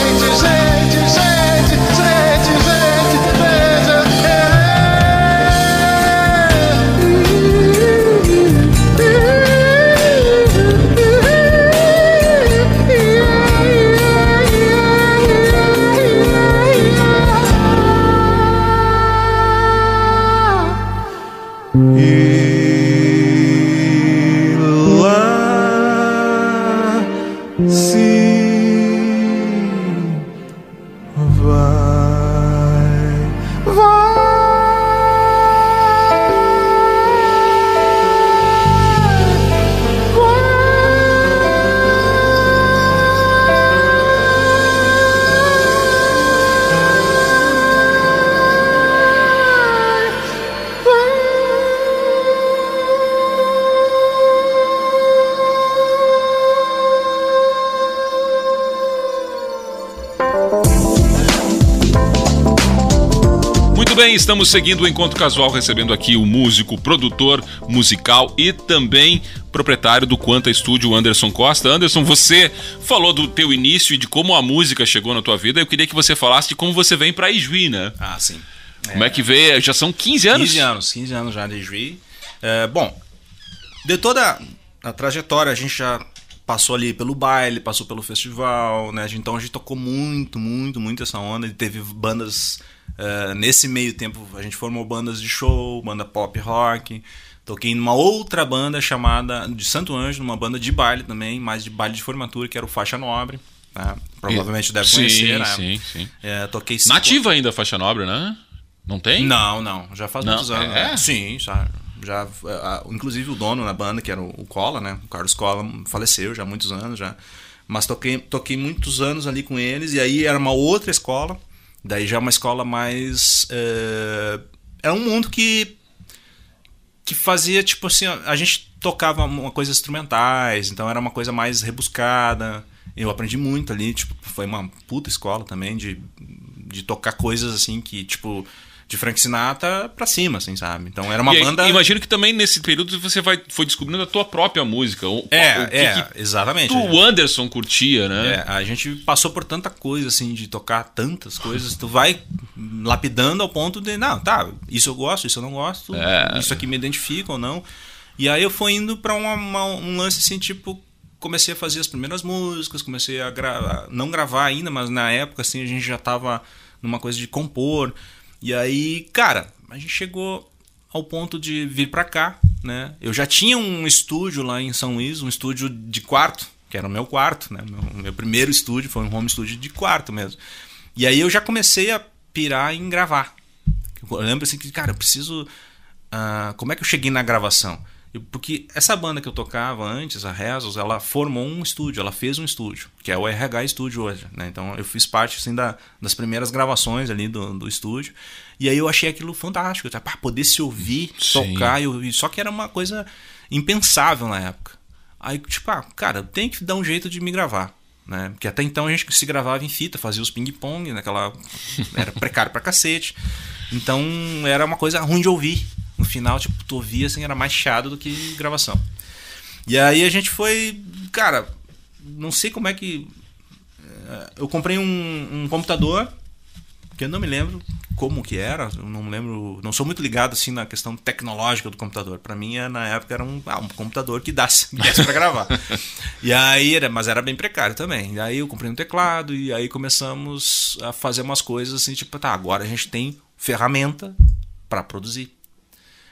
estamos seguindo o Encontro Casual, recebendo aqui o músico, produtor musical e também proprietário do Quanta Estúdio, Anderson Costa. Anderson, você falou do teu início e de como a música chegou na tua vida. Eu queria que você falasse de como você vem pra Ijuí, né? Ah, sim. Como é que veio? Já são 15 anos? 15 anos, 15 anos já de Juí. É, bom, de toda a trajetória, a gente já passou ali pelo baile, passou pelo festival, né? Então a gente tocou muito, muito, muito essa onda. E teve bandas. É, nesse meio tempo, a gente formou bandas de show, banda pop rock. Toquei numa outra banda chamada de Santo Anjo, numa banda de baile também, mais de baile de formatura, que era o Faixa Nobre. tá? Provavelmente deve sim, conhecer, né? Sim, sim. É, toquei cinco- Nativa ainda a faixa nobre, né? Não tem? não, não, já faz Não, muitos anos. é? né? Sim, já. já ah, inclusive o dono da banda, que era o o Cola, né? O Carlos Cola faleceu já há muitos anos já. Mas toquei, toquei muitos anos ali com eles, e aí era uma outra escola. Daí já é uma escola mais. É, era um mundo que. que fazia, tipo assim, a gente tocava uma coisa instrumentais, então era uma coisa mais rebuscada. Eu aprendi muito ali, tipo, foi uma puta escola também de, de tocar coisas assim que, tipo, de Frank Sinatra pra cima, assim, sabe? Então era uma E aí, banda. Imagino que também nesse período você vai, foi descobrindo a tua própria música. O, É, o que é, que exatamente. o Anderson curtia, né? É, a gente passou por tanta coisa, assim, de tocar tantas coisas, tu vai lapidando ao ponto de, não, tá, isso eu gosto, isso eu não gosto, É. isso aqui me identifica ou não. E aí eu fui indo pra uma- uma- um lance assim, tipo, comecei a fazer as primeiras músicas, comecei a gravar, não gravar ainda, mas na época, assim, a gente já tava numa coisa de compor. E aí, cara, a gente chegou ao ponto de vir pra cá, né? Eu já tinha um estúdio lá em São Luís, um estúdio de quarto, que era o meu quarto, né? Meu, meu primeiro estúdio foi um home studio de quarto mesmo. E aí eu já comecei a pirar em gravar. Eu lembro assim que, cara, eu preciso. ah, como é que eu cheguei na gravação? Eu- porque essa banda que eu tocava antes, a Rezos, ela formou um estúdio, ela fez um estúdio, que é o RH Studio hoje. Né? Então eu fiz parte assim, da, das primeiras gravações ali do, do estúdio. E aí eu achei aquilo fantástico. Eu, pá, poder se ouvir, Sim. tocar, e ouvir. Só que era uma coisa impensável na época. Aí, tipo, ah, cara, tem que dar um jeito de me gravar. Né? Porque até então a gente se gravava em fita, fazia os ping-pong, naquela. Era precário pra cacete. Então era uma coisa ruim de ouvir. No final, tipo, tu ouvia assim, era mais chato do que gravação. E aí a gente foi. Cara, não sei como é que. eh, Eu comprei um, um computador que eu não me lembro como que era, não lembro, não sou muito ligado assim na questão tecnológica do computador. Para mim, eh, na época era um, ah, um computador que desse, desse para gravar. e aí, era, mas era bem precário também. E aí eu comprei um teclado e aí começamos a fazer umas coisas assim, tipo, tá, agora a gente tem ferramenta para produzir.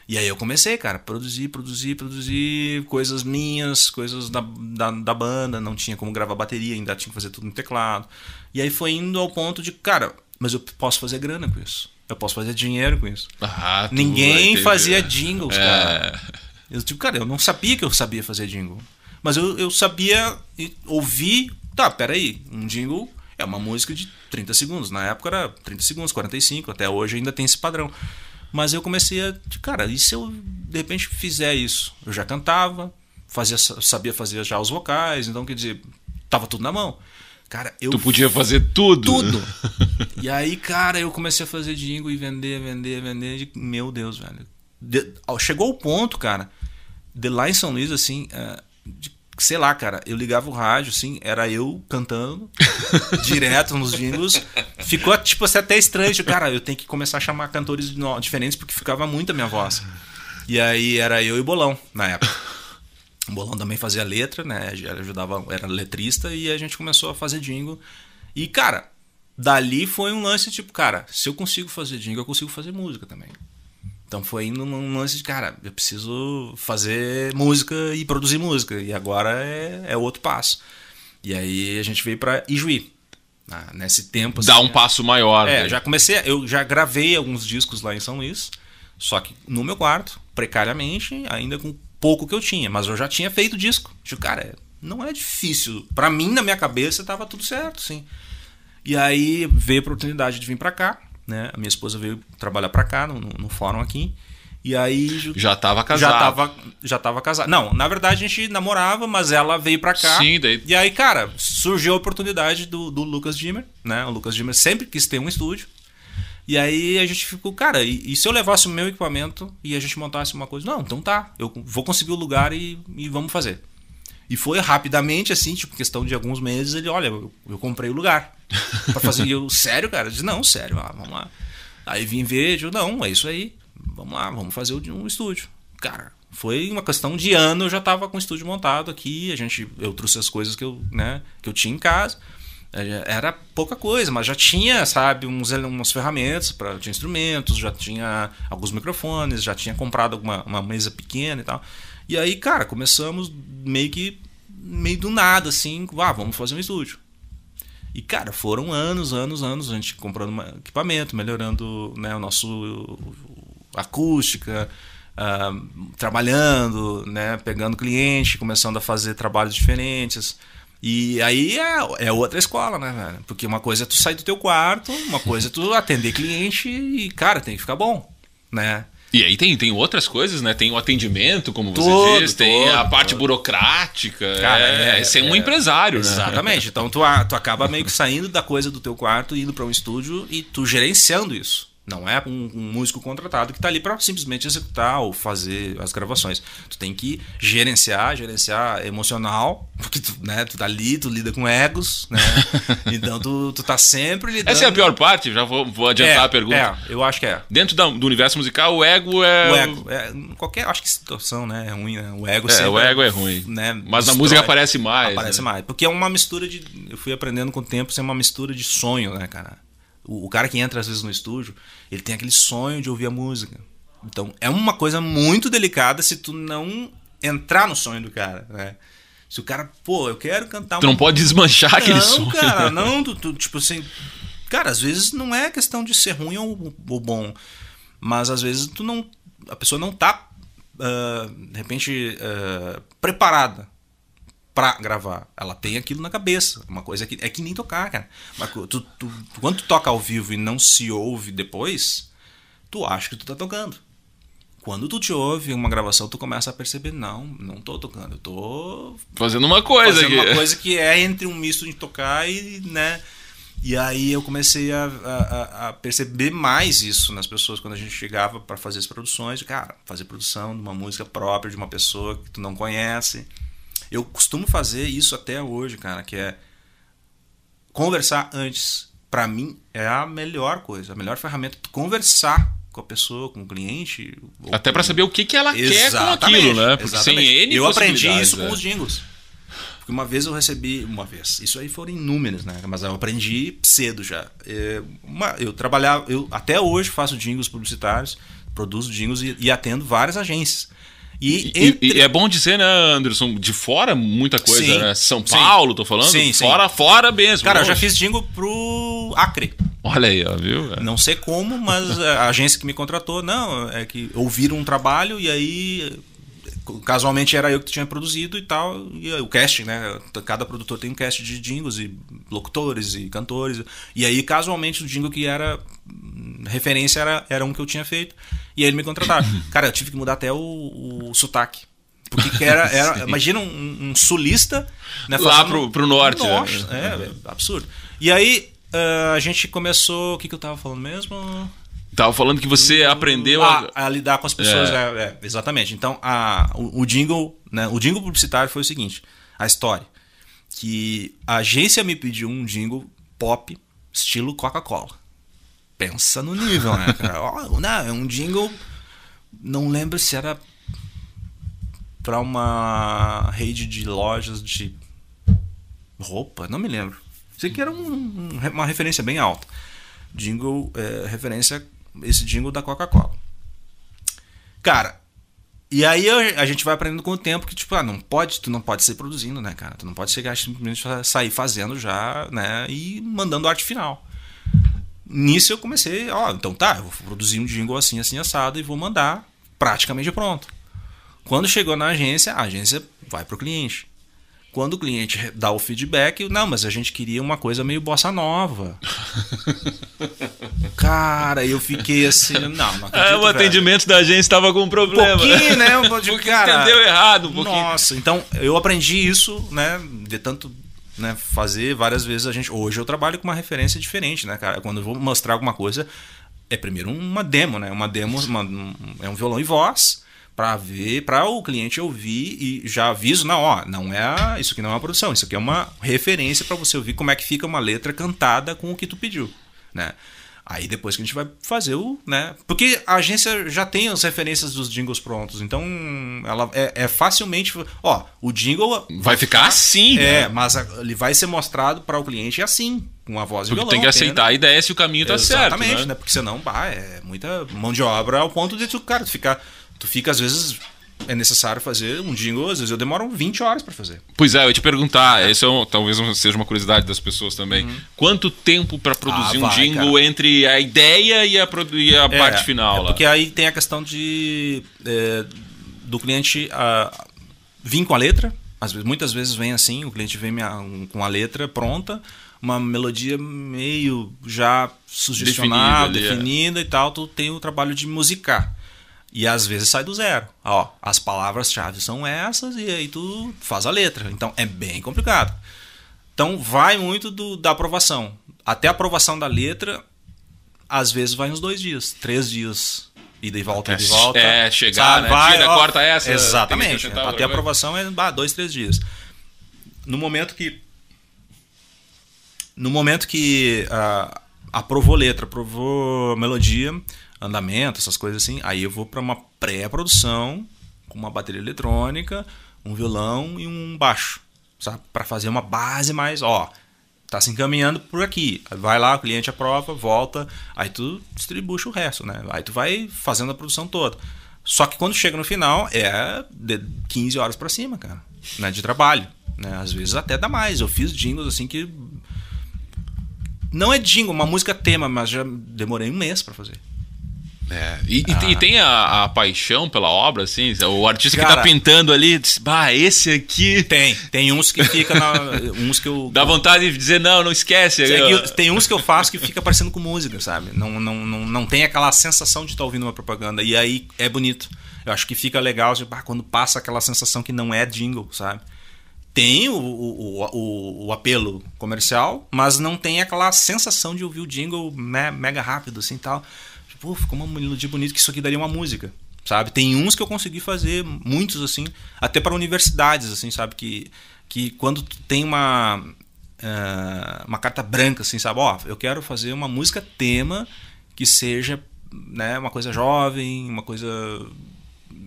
E aí eu comecei, cara, produzir, produzir, produzir coisas minhas, coisas da, da, da banda, não tinha como gravar bateria, ainda tinha que fazer tudo no teclado. E aí foi indo ao ponto de, cara, mas eu posso fazer grana com isso. Eu posso fazer dinheiro com isso. Ah, Ninguém fazia jingles, É. cara. Eu, tipo, cara, eu não sabia que eu sabia fazer jingle. Mas eu, eu sabia ouvir. Tá, peraí. Um jingle é uma música de 30 segundos. Na época era 30 segundos, 45. Até hoje ainda tem esse padrão. Mas eu comecei a. Cara, e se eu de repente fizer isso? Eu já cantava, fazia, sabia fazer já os vocais, então quer dizer, tava tudo na mão. Cara, eu. Tu podia fazer tudo. Tudo. e aí, cara, eu comecei a fazer jingle e vender, vender, vender. e, Meu Deus, velho. De- chegou o ponto, cara, de lá em São Luís, assim, é, de- sei lá, cara, eu ligava o rádio, assim, era eu cantando direto nos jingles. Ficou, tipo, assim, até estranho. Tipo, cara, eu tenho que começar a chamar cantores diferentes porque ficava muito a minha voz. E aí era eu e o Bolão, na época. O Bolão também fazia letra, né? Ajudava, era letrista e a gente começou a fazer jingle. E, cara, dali foi um lance tipo, cara, se eu consigo fazer jingle, eu consigo fazer música também. Então foi indo num lance de, cara, eu preciso fazer música e produzir música. E agora é, é outro passo. E aí a gente veio pra Ijuí. Ah, nesse tempo. Dá assim, um passo maior. é, né? já comecei, eu já gravei alguns discos lá em São Luís, só que no meu quarto, precariamente, ainda com pouco que eu tinha, mas eu já tinha feito disco. Tipo, cara, não é difícil. Pra mim, na minha cabeça, tava tudo certo, sim. E aí veio a oportunidade de vir pra cá, né? A minha esposa veio trabalhar pra cá, no, no- fórum aqui. E aí Já tava casado. já tava, já tava casado. Não, na verdade a gente namorava, mas ela veio pra cá. Sim, daí- E aí, cara, surgiu a oportunidade do, do Lucas Dimmer, né? O Lucas Dimmer sempre quis ter um estúdio. E aí a gente ficou, cara, e, e se eu levasse o meu equipamento e a gente montasse uma coisa? Não, então tá, eu vou conseguir o lugar e, e vamos fazer. E foi rapidamente, assim, tipo, questão de alguns meses, ele, olha, eu, eu comprei o lugar pra fazer. E eu, sério, cara? Eu disse, não, sério, vamos lá. Aí vim ver, eu, não, é isso aí. Vamos lá, vamos fazer um estúdio. Cara, foi uma questão de ano, eu já tava com o estúdio montado aqui, a gente, eu trouxe as coisas que eu, né, que eu tinha em casa. É, Era pouca coisa, mas já tinha, sabe, uns, umas ferramentas para tinha instrumentos, já tinha alguns microfones, já tinha comprado alguma uma mesa pequena e tal. E aí, cara, começamos meio que meio do nada assim, ah, vamos fazer um estúdio. E cara, foram anos, anos, anos a gente comprando equipamento, melhorando, né, o nosso acústica, ah, trabalhando, né, pegando cliente, começando a fazer trabalhos diferentes. E aí é, é outra escola, né, velho? Porque uma coisa é tu sair do teu quarto, uma coisa é tu atender cliente e, cara, tem que ficar bom, né? E aí tem, tem outras coisas, né? Tem o atendimento, como você Todo, diz, tem todo, a parte todo. burocrática. Cara, é, é- ser um é- empresário, né? Exatamente. Então tu, tu acaba meio que saindo da coisa do teu quarto, indo para um estúdio e tu gerenciando isso. Não é um, um músico contratado que tá ali para simplesmente executar ou fazer as gravações. Tu tem que gerenciar, gerenciar emocional, porque tu, né, tu tá ali, tu lida com egos, né? Então tu, tu tá sempre lidando. Essa é a pior parte, já vou, vou adiantar É, a pergunta. É, eu acho que é. Dentro da- do universo musical, o ego é. O ego. É, qualquer, acho que situação, né? É ruim, né? O ego É, sempre. o ego é ruim. Né, Mas na destrói. música aparece mais. Aparece né? mais. Porque é uma mistura de. Eu fui aprendendo com o tempo, isso é uma mistura de sonho, né, cara? O, o cara que entra às vezes no estúdio, ele tem aquele sonho de ouvir a música. Então é uma coisa muito delicada se tu não entrar no sonho do cara, né? Se o cara, pô, eu quero cantar Tu não pode desmanchar aquele não, som. cara, não, tu, tu, tipo assim. Cara, às vezes não é questão de ser ruim ou, ou bom. Mas às vezes tu não. A pessoa não tá, ah, de repente, ah, preparada pra gravar. Ela tem aquilo na cabeça. Uma coisa que é que nem tocar, cara. Mas tu, tu- tu- quando tu toca ao vivo e não se ouve depois, tu acha que tu tá tocando. Quando tu te ouve uma gravação, tu começa a perceber, não, não tô tocando, eu tô Fazendo uma coisa fazendo aqui. uma coisa que é entre um misto de tocar e, né? E aí eu comecei a, a- a perceber mais isso nas pessoas quando a gente chegava para fazer as produções. Cara, fazer produção de uma música própria de uma pessoa que tu não conhece. Eu costumo fazer isso até hoje, cara, que é conversar antes. Pra mim é a melhor coisa, a melhor ferramenta. Conversar com a pessoa, com o cliente. Até pra saber o que, que ela quer com Exatamente, aquilo, né? Porque exatamente. sem N Eu aprendi isso com é. os jingles. Porque uma vez eu recebi, uma vez, isso aí foram inúmeros, né? Mas eu aprendi cedo já. É, eu trabalhava, eu até hoje faço jingles publicitários, produzo jingles e, e atendo várias agências. E, E, entre- e é bom dizer, né, Anderson, de fora muita coisa, Sim, né? São sim. Paulo, tô falando? Sim, sim. Fora, fora mesmo. Cara, eu já longe. fiz jingle pro Acre. Olha aí, ó, viu? É. Não sei como, mas a agência que me contratou, não, é que ouviram um trabalho e aí casualmente era eu que tinha produzido e tal, e o casting, né? Cada produtor tem um cast de jingles e locutores e cantores. E aí casualmente o jingle que era referência era, era um que eu tinha feito. E aí ele me contrataram. Cara, eu tive que mudar até o, o sotaque. Porque que era, era imagina um, um sulista né, Lá pro- pro norte, né? Nossa, é, é absurdo. E aí ah, a gente começou. O que, que eu tava falando mesmo? Tava falando que você aprendeu a... a, a lidar com as pessoas. é, é, exatamente. Então, a, o, o jingle, né, o jingle publicitário foi o seguinte: a história. Que a agência me pediu um jingle pop estilo Coca-Cola. Pensa no nível, né, cara? Ó, né, é um jingle. Não lembro se era para uma rede de lojas de roupa, não me lembro. Sei que era um- uma referência bem alta. Jingle, é, referência, esse jingle da Coca-Cola. Cara, e aí a gente vai aprendendo com o tempo que, tipo, ah, não pode, tu não pode ser produzindo, né, cara? Tu não pode chegar simplesmente sair fazendo já, né, e mandando arte final. Nisso eu comecei, ó, então tá, eu vou produzir um jingle assim, assim, assado e vou mandar praticamente pronto. Quando chegou na agência, a agência vai pro cliente. Quando o cliente dá o feedback, não, mas a gente queria uma coisa meio bossa nova. Cara, eu fiquei assim, não, não acredito, Ah, o velho. atendimento da agência estava com um Um problema. pouquinho, né? Um pouquinho, pouquinho entendeu errado, um pouquinho. Nossa, então eu aprendi isso, né? De tanto né, fazer várias vezes a gente. Hoje eu trabalho com uma referência diferente, né, cara? Quando eu vou mostrar alguma coisa, é primeiro uma demo, né? Uma demo uma- um- é um violão e voz para ver, para o cliente ouvir e já aviso, não, ó, não é a- isso aqui não é uma produção, isso aqui é uma referência para você ouvir como é que fica uma letra cantada com o que tu pediu, né? Aí depois que a gente vai fazer o, né? Porque a agência já tem as referências dos jingles prontos, então ela é, é facilmente, ó, o jingle Vai ficar assim, é, né? mas ele vai ser mostrado para o cliente assim, com a voz e Porque violão. tem que aceitar a ideia se o caminho tá certo, Exatamente, né? né? Porque senão, bah, é muita mão de obra ao ponto de tu, cara, tu ficar, tu fica às vezes é necessário fazer um jingle, às vezes eu demoro 20 horas para fazer. Pois é, eu ia te perguntar, esse é um- talvez seja uma curiosidade das pessoas também. Quanto tempo pra produzir Uhum. Ah, um vai, jingle cara. entre a ideia e a, e a É, parte final é porque aí tem a questão de é, do cliente ah, vir com a letra. Às vezes, muitas vezes vem assim, o cliente vem minha- um- com a letra pronta, uma melodia meio já sugestionada, Definida ali, é. definida e tal. Tu tem o trabalho de musicar. E às vezes sai do zero. Ó, as palavras-chave são essas e aí tu faz a letra. Então é bem complicado. Então vai muito do- da aprovação. Até a aprovação da letra, às vezes vai uns dois dias, três dias. Ida e volta, ida e volta. É, chegar, né? Tira, corta essa, Exatamente. Até a aprovação é bah, dois, três dias. No momento que. No momento que ah, aprovou letra, aprovou melodia, andamento, essas coisas assim, aí eu vou para uma pré-produção com uma bateria eletrônica, um violão e um baixo, sabe? Para fazer uma base mais, ó, tá se encaminhando por aqui. Vai lá, o cliente aprova, volta, aí tu distribui o resto, né? Aí tu vai fazendo a produção toda. Só que quando chega no final é de 15 horas para cima, cara, né, de trabalho, né? Às vezes até dá mais. Eu fiz jingles assim que não é jingle, uma música tema, mas já demorei um mês para fazer. É, E, e- e tem a, a paixão pela obra, assim? O artista que tá Cara- pintando ali, diz, bah, esse aqui. Tem, tem uns que fica na, uns que eu Dá vontade de dizer, não, não esquece. Que tem uns que eu faço que fica parecendo com música, sabe? Não, não, não, não tem aquela sensação de estar ouvindo uma propaganda. E aí é bonito. Eu acho que fica legal tipo, ah, quando passa aquela sensação que não é jingle, sabe? Tem o, o, o, o- o apelo comercial, mas não tem aquela sensação de ouvir o jingle me- mega rápido, assim tal. "Pô, ficou uma melodia bonita que isso aqui daria uma música, sabe? Tem uns que eu consegui fazer, muitos assim, até para universidades, assim, sabe? Que, que quando tem uma, ah, uma carta branca, assim, sabe? Ó, eu quero fazer uma música tema que seja né, uma coisa jovem, uma coisa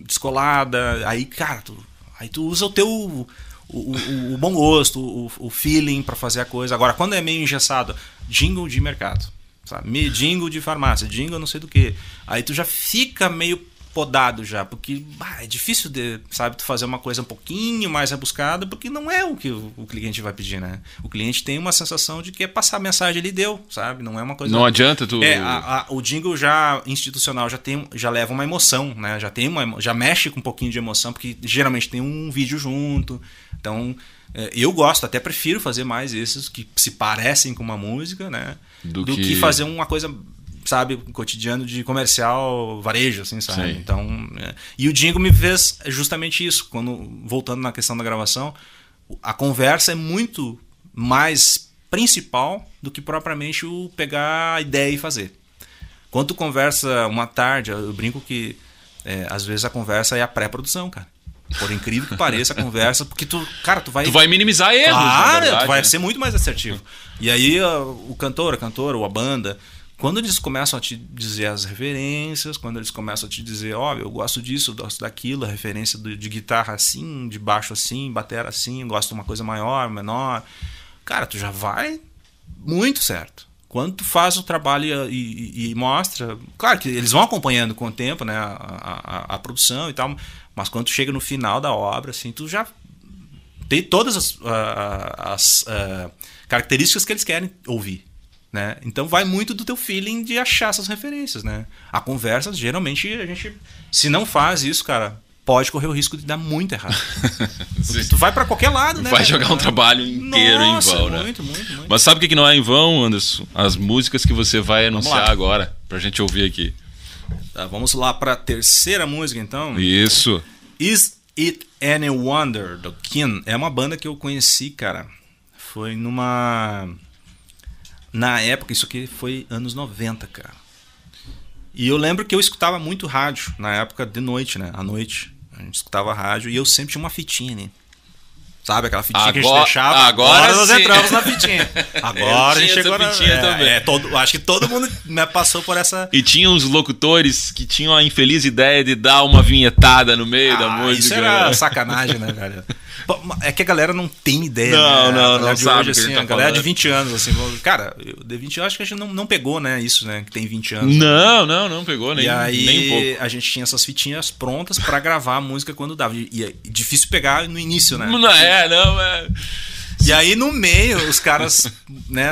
descolada. Aí, cara, tu, aí tu usa o teu. O, o, o bom gosto, o, o feeling para fazer a coisa. Agora, quando é meio engessado, jingle de mercado, sabe? Me- Jingle de farmácia, jingle não sei do que. Aí tu já fica meio podado já, porque bah, é difícil de, sabe, tu fazer uma coisa um pouquinho mais rebuscada, porque não é o que o, cliente vai pedir, né? O cliente tem uma sensação de que é passar a mensagem ele deu, sabe? Não é uma coisa Não adianta tu. é, a- a- o jingle já institucional já tem, já leva uma emoção, né? Já tem uma, já mexe com um pouquinho de emoção, porque geralmente tem um vídeo junto. Então, eu gosto, até prefiro fazer mais esses que se parecem com uma música, né? Do Do, que- que... fazer uma coisa sabe, cotidiano de comercial varejo, assim, sabe? Sim. Então, é. e o Dingo me fez justamente isso. Quando voltando na questão da gravação, a conversa é muito mais principal do que propriamente o pegar a ideia e fazer. Quando tu conversa uma tarde, eu brinco que é, às vezes a conversa é a pré-produção, cara. Por incrível que pareça a conversa, porque tu, cara, tu vai Tu vai minimizar erros, Claro, verdade, tu vai né? ser muito mais assertivo. E aí ó, o cantor, a cantora, ou a banda, quando eles começam a te dizer as referências, quando eles começam a te dizer, ó, eu gosto disso, eu gosto daquilo, a referência de guitarra assim, de baixo assim, batera assim, gosto de uma coisa maior, menor. Cara, tu já vai muito certo. Quando tu faz o trabalho e, e- e mostra, claro que eles vão acompanhando com o tempo, né, a, a- a- a produção e tal, mas quando tu chega no final da obra, assim, tu já tem todas as, ah, as, ah, características que eles querem ouvir. Né? Então vai muito do teu feeling de achar essas referências. Né? A conversa, geralmente, a gente, se não faz isso, cara, pode correr o risco de dar muito errado. Tu vai pra qualquer lado, né? Vai jogar um trabalho inteiro Nossa, em vão, né? Muito, muito, muito. Mas sabe o que não é em vão, Anderson? As músicas que você vai anunciar lá. agora, pra gente ouvir aqui. Tá, vamos lá pra terceira música, então. Isso. Is It Any Wonder, do Kin. É uma banda que eu conheci, cara. Foi numa. Na época, isso aqui foi anos 90, cara. E eu lembro que eu escutava muito rádio, na época de noite, né? À noite. A gente escutava rádio e eu sempre tinha uma fitinha ali. Sabe aquela fitinha que a gente Agora- deixava? agora nós sim. entramos na fitinha. Agora a gente chegou na fitinha é, também. é, todo, acho que todo mundo né, passou por essa, E tinha uns locutores que tinham a infeliz ideia de dar uma vinhetada no meio da Ah, música. Isso era sacanagem, né, velho? É que a galera não tem ideia. Não, né? não, a galera não de sabe hoje, que assim, tá a galera de falando. 20 anos, assim. Cara, eu de 20 anos, acho que a gente não, não pegou, né? Isso, né? Que tem 20 anos. Não, não, não pegou nem, E aí nem um pouco. a gente tinha essas fitinhas prontas pra gravar a música quando dava. E é difícil pegar no início, né? Não é, não é. E aí no meio, os caras, né,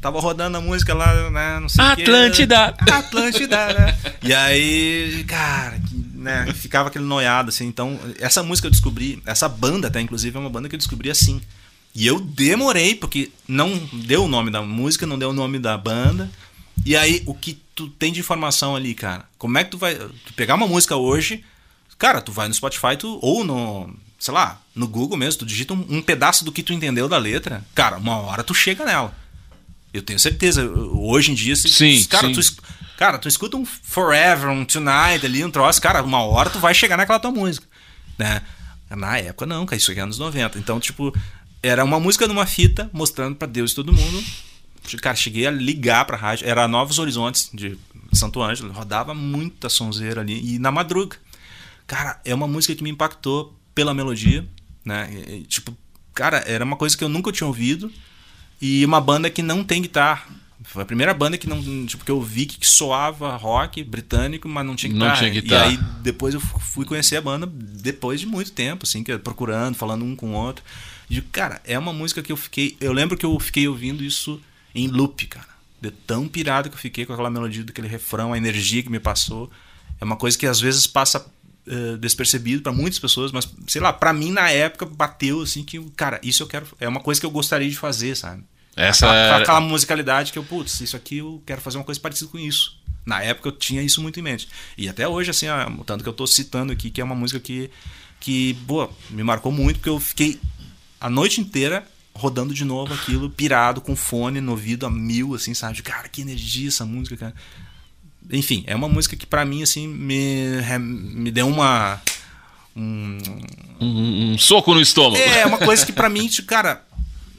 tava rodando a música lá, né, não sei o quê. Atlântida. Atlântida, né? E aí, cara, que, né, ficava aquele noiado, assim. Então, essa música eu descobri, essa banda até, inclusive, é uma banda que eu descobri assim. E eu demorei, porque não deu o nome da música, não deu o nome da banda. E aí, o que tu tem de informação ali, cara? Como é que tu vai tu pegar uma música hoje, cara, tu vai no Spotify tu, ou no, sei lá, no Google mesmo, tu digita um, um pedaço do que tu entendeu da letra, cara, uma hora tu chega nela. Eu tenho certeza. Hoje em dia, se, Sim, cara, sim. Tu, cara, tu escuta um Forever, um Tonight ali, um troço, cara, uma hora tu vai chegar naquela tua música. Né? Na época, não, cara, isso aqui é anos 90. Então, tipo, era uma música numa fita, mostrando pra Deus e todo mundo. Cara, cheguei a ligar pra rádio. Era Novos Horizontes, de Santo Ângelo. Rodava muita sonzeira ali. E na madruga. Cara, é uma música que me impactou pela melodia, né? E, tipo, cara, era uma coisa que eu nunca tinha ouvido. E uma banda que não tem guitarra. Foi a primeira banda que não. Tipo, que eu vi que soava rock britânico, mas não tinha Não guitarra. tinha guitarra. E aí depois eu fui conhecer a banda depois de muito tempo, assim, que é procurando, falando um com o outro. E, cara, é uma música que eu fiquei. Eu lembro que eu fiquei ouvindo isso em loop, cara. De tão pirado que eu fiquei com aquela melodia daquele refrão, a energia que me passou. É uma coisa que às vezes passa eh, despercebido para muitas pessoas, mas sei lá, para mim na época bateu assim que, cara, isso eu quero. É uma coisa que eu gostaria de fazer, sabe? Essa aquela, era- aquela musicalidade que eu, putz, isso aqui eu quero fazer uma coisa parecida com isso. Na época eu tinha isso muito em mente. E até hoje, assim, tanto que eu tô citando aqui, que é uma música que, que boa, me marcou muito, porque eu fiquei a noite inteira rodando de novo aquilo, pirado, com fone no ouvido a mil, assim, sabe? De, Cara, que energia essa música, cara. Enfim, é uma música que pra mim, assim, me, me deu uma. Um, Um, um soco no estômago. é, uma coisa que pra mim, tipo, cara,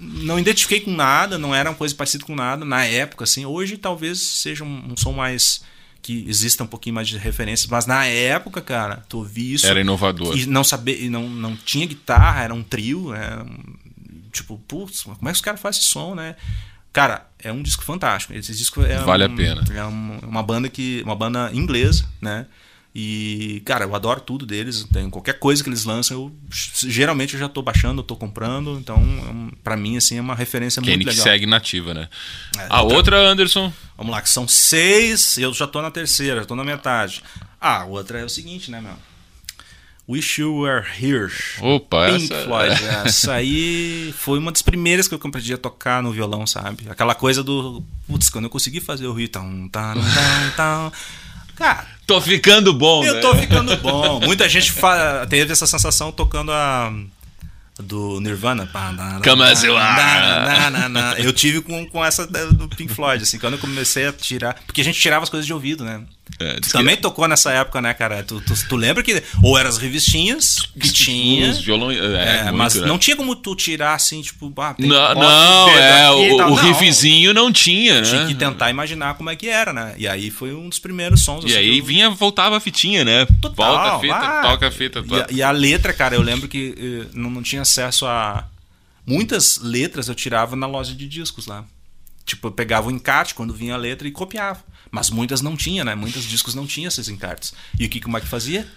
não identifiquei com nada, não era uma coisa parecida com nada na época, assim. Hoje talvez seja um, um som mais. que exista um pouquinho mais de referências, mas na época, cara, tu ouvir isso. Era inovador. E não saber, e não, não tinha guitarra, era um trio, era um- tipo, putz, como é que os caras fazem esse som, né? Cara, é um disco fantástico. Esse disco é Vale a um- pena. É um- uma banda que uma banda inglesa, né? E, cara, eu adoro tudo deles. Tem qualquer coisa que eles lançam, eu geralmente eu já tô baixando, eu tô comprando. Então, é pra mim, assim, é uma referência Quem muito que legal. segue nativa, né? É, A outra, Anderson. Vamos lá, que são seis, eu já tô na terceira, já tô na metade. Ah, a outra é o seguinte, né, meu? Wish You Were Here. Opa, Pink essa- Floyd. Essa aí foi uma das primeiras que eu aprendi a tocar no violão, sabe? Aquela coisa do. Putz, quando eu consegui fazer o tam. Cara, Tô ficando bom, eu né? tô ficando bom. Muita gente fa- teve essa sensação tocando a. Do Nirvana. Come as you are. Eu tive com, com essa do Pink Floyd, assim, quando eu comecei a tirar. Porque a gente tirava as coisas de ouvido, né? É, Tu diz que- também tocou nessa época, né, cara? Tu, tu, tu lembra que. Ou eram as revistinhas que tinha. Os violões. É, É, muito, mas né? não tinha como tu tirar assim, tipo, ah, Não, não, é, o, o Não, riffzinho não tinha, né? Tinha que tentar imaginar como é que era, né? E aí foi um dos primeiros sons. E assim, aí eu- vinha, voltava a fitinha, né? Total, Volta a fita, ah. toca a fita. E toca. a, e a letra, cara, eu lembro que eh, não, não tinha acesso a. Muitas letras eu tirava na loja de discos lá. Tipo, eu pegava o encarte quando vinha a letra e copiava. Mas muitas não tinha, né? Muitos discos não tinham esses encartes. E o que que o Mike fazia?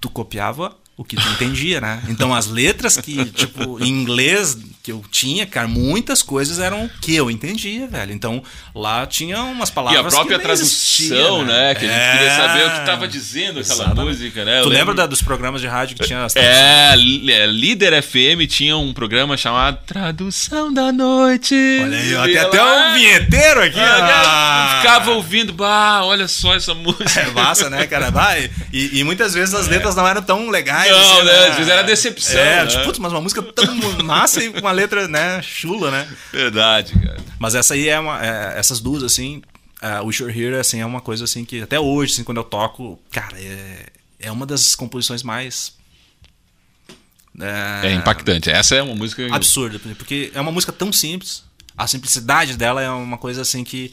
Tu copiava o que tu entendia, né? Então as letras que, tipo, em inglês que eu tinha, cara, muitas coisas eram que eu entendia, velho. Então lá tinha umas E palavras a própria tradução, existia, né? Que a gente queria É. saber o que tava dizendo aquela Exatamente. música, né? Eu Tu lembra da- dos programas de rádio que tinha as É, é, Líder FM tinha um programa chamado Tradução da Noite. Olha aí, ó, E tem até lá- um vinheteiro aqui. Ah, ó. Ficava ouvindo, bah, olha só essa música. É massa, né, cara? Vai. E, e muitas vezes as letras não eram tão legais. Não, assim, né? Às vezes era decepção, É, né? tipo, putz, mas uma música tão massa e com uma letra, né, chula, né? Verdade, cara. Mas essa aí é uma. é, essas duas, assim, a Wish You're Here, assim, é uma coisa assim que até hoje, assim, quando eu toco, cara, é, é uma das composições mais. É impactante. Essa é uma música. absurda, porque é uma música tão simples. A simplicidade dela é uma coisa assim que é,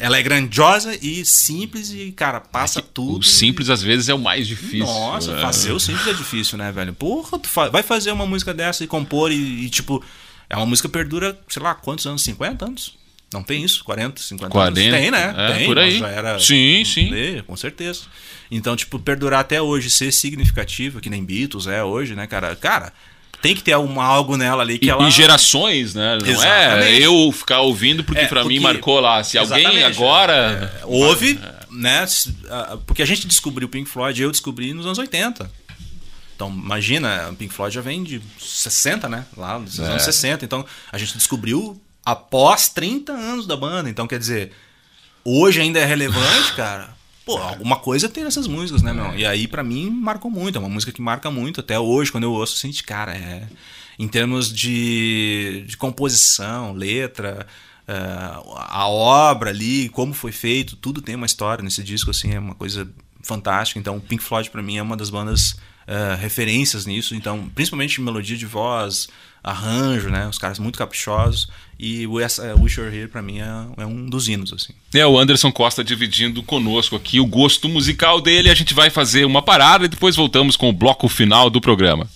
ela é grandiosa e simples e cara passa tudo. É O simples às vezes é o mais difícil. Nossa, né? fazer o simples é difícil, né, velho? Porra, tu fa- vai fazer uma música dessa e compor e, e, tipo é uma música que perdura, sei lá, quantos anos? 50 anos? Não tem isso? 40, 50 40, anos? Tem, né? é, tem, por aí. Já era Sim, sim. É, com certeza. Então, tipo, perdurar até hoje, ser significativo, que nem Beatles é hoje, né, cara? Cara, tem que ter alguma, algo nela ali que E, ela. e gerações, né? Não é Exatamente. eu ficar ouvindo porque É, pra mim marcou lá. Se alguém agora. É, houve, né? ah, Porque a gente descobriu o Pink Floyd, eu descobri nos anos 80. Então, imagina, o Pink Floyd já vem de 60, né? Lá dos É. anos 60. Então, a gente descobriu após 30 anos da banda. Então, quer dizer, hoje ainda é relevante, cara. Pô, alguma coisa tem nessas músicas, né, meu? E aí, pra mim, marcou muito. É uma música que marca muito. Até hoje, quando eu ouço, eu sinto, cara, é. Em termos de, de composição, letra, eh, a obra ali, como foi feito, tudo tem uma história nesse disco, assim, é uma coisa fantástica. Então, Pink Floyd, pra mim, é uma das bandas eh, referências nisso. Então, principalmente melodia de voz, arranjo, né? Os caras muito caprichosos. E o Wish Wish You're Here, pra mim, é, é um dos hinos, assim. É o Anderson Costa dividindo conosco aqui o gosto musical dele. A gente vai fazer uma parada e depois voltamos com o bloco final do programa.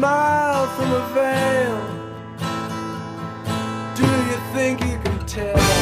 Smile from a veil. Do you think you can tell?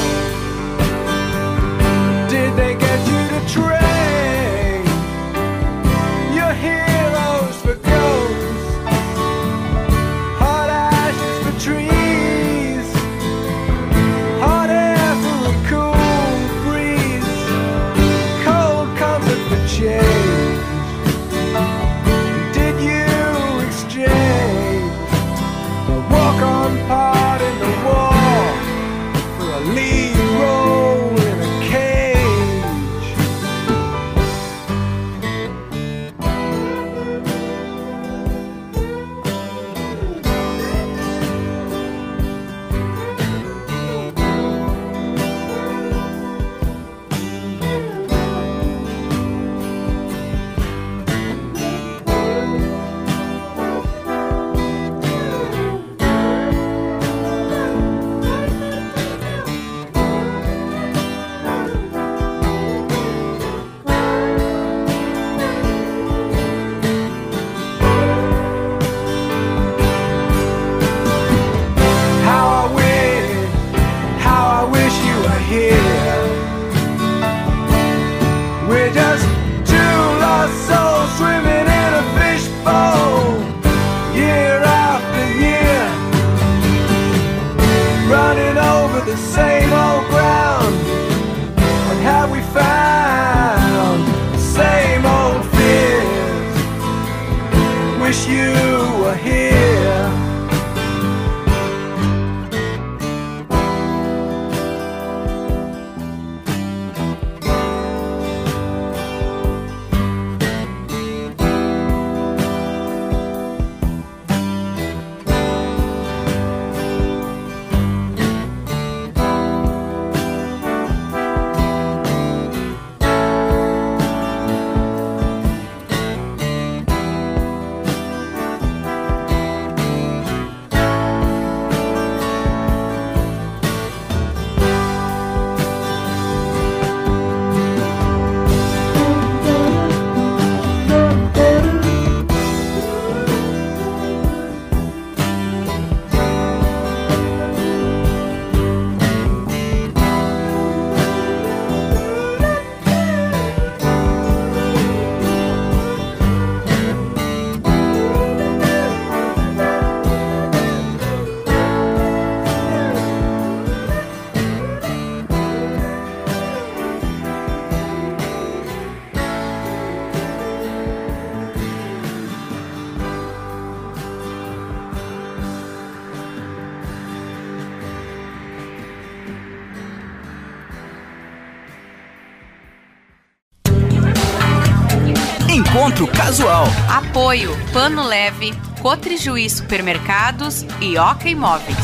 Encontro Casual. Apoio Pano Leve, Cotrijuí Supermercados e Oca Imóveis.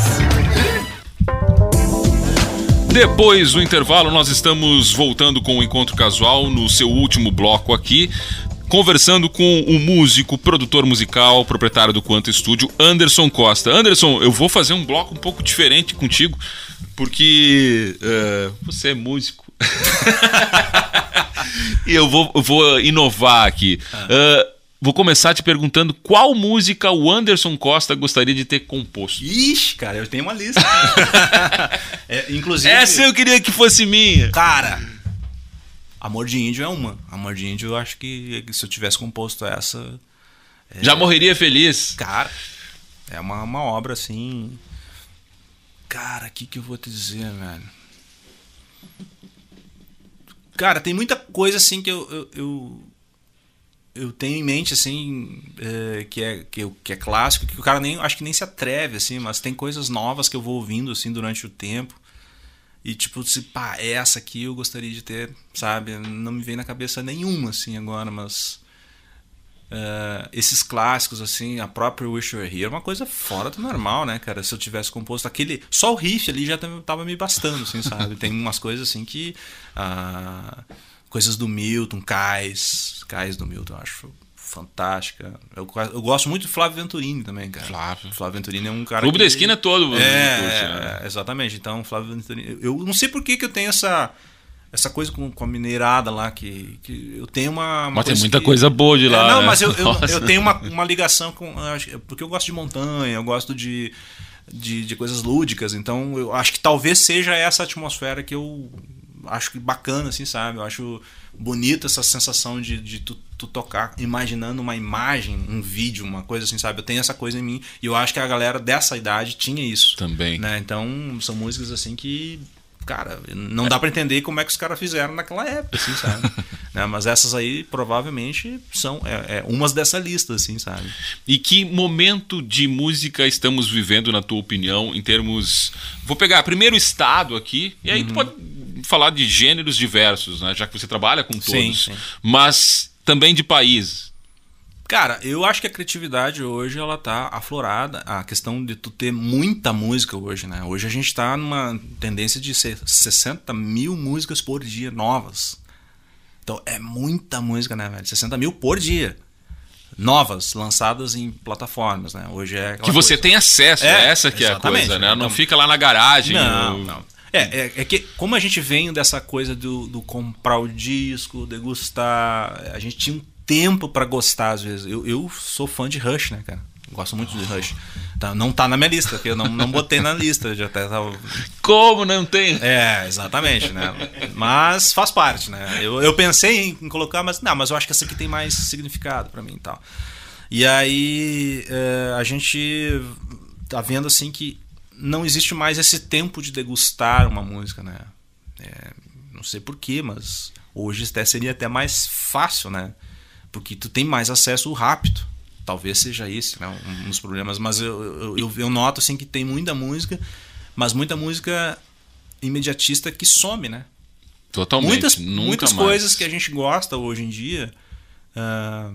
Depois do intervalo, nós estamos voltando com o Encontro Casual no seu último bloco aqui, conversando com o músico, produtor musical, proprietário do Quanto Estúdio, Anderson Costa. Anderson, eu vou fazer um bloco um pouco diferente contigo, porque eh, você é músico. e eu vou, vou inovar aqui. Eh, vou começar te perguntando qual música o Anderson Costa gostaria de ter composto. Ixi, cara, eu tenho uma lista. É, inclusive. Essa eu queria que fosse minha. Cara, Amor de Índio é uma. Amor de Índio, eu acho que se eu tivesse composto essa. Já morreria feliz. Cara, é uma, uma obra assim. Cara, o que, que eu vou te dizer, velho? Cara, tem muita coisa assim que eu. eu, eu, eu tenho em mente, assim, é, que, é, que, que é clássico, que o cara nem. Acho que nem se atreve, assim, mas tem coisas novas que eu vou ouvindo, assim, durante o tempo. E tipo, se pá, essa aqui eu gostaria de ter, sabe? Não me vem na cabeça nenhuma, assim, agora, mas. Eh, esses clássicos, assim, a própria Wish You Were Here, é uma coisa fora do normal, né, cara? Se eu tivesse composto aquele. Só o riff ali já tava- me bastando, assim, sabe? Tem umas coisas assim que. ah, coisas do Milton, Cais. Cais do Milton, eu acho fantástica. Eu, eu gosto muito de Flávio Venturini também, cara. Flávio. Flávio Venturini é um cara. Clube que- da Esquina todo É, curte, né? é, exatamente. Então, Flávio Venturini. Eu não sei por que, que eu tenho essa. Essa coisa com, com a mineirada lá, que, que eu tenho uma. uma Mas tem muita que- coisa boa de lá, É, não, né? mas eu, eu, eu tenho uma, uma ligação com. acho- Porque eu gosto de montanha, eu gosto de, de, de coisas lúdicas. Então, eu acho que talvez seja essa atmosfera que eu acho que bacana, assim, sabe? Eu acho bonita essa sensação de, de tu, tu tocar imaginando uma imagem, um vídeo, uma coisa assim, sabe? Eu tenho essa coisa em mim e eu acho que a galera dessa idade tinha isso. Também. Né? Então, são músicas assim que. Cara, não dá pra entender como é que os caras fizeram naquela época, assim, sabe? Né? Mas essas aí provavelmente são é, é umas dessa lista, assim, sabe? E que momento de música estamos vivendo, na tua opinião, em termos. Vou pegar primeiro o estado aqui, e aí Uhum. tu pode falar de gêneros diversos, né? Já que você trabalha com todos. Sim, sim. Mas também de país. Cara, eu acho que a criatividade hoje ela tá aflorada. A questão de tu ter muita música hoje, né? Hoje a gente tá numa tendência de ser 60 mil músicas por dia novas. Então é muita música, né, velho? 60 mil por dia. Novas, lançadas em plataformas, né? Hoje é. Que você coisa. tem acesso, É, é, essa que é a coisa, né? né? Não Então- fica lá na garagem. Não, não. É, é, é que como a gente vem dessa coisa do, do comprar o disco, degustar, a gente tinha um tempo pra gostar às vezes. Eu, eu sou fã de Rush, né, cara? Gosto muito de Rush. Tá, não tá na minha lista, porque eu não, não botei na lista. Já até tava... Como não tem? É, exatamente, né? Mas faz parte, né? Eu, eu pensei em, em colocar, mas não, mas eu acho que essa aqui tem mais significado pra mim e tal. E aí é, a gente tá vendo assim que não existe mais esse tempo de degustar uma música, né? É, não sei porquê, mas hoje até seria até mais fácil, né? Porque tu tem mais acesso rápido. Talvez seja esse né? um dos problemas, mas eu, eu, eu, noto assim que tem muita música, mas muita música imediatista que some, né? Totalmente. muitas muitas mais. coisas que a gente gosta hoje em dia ah,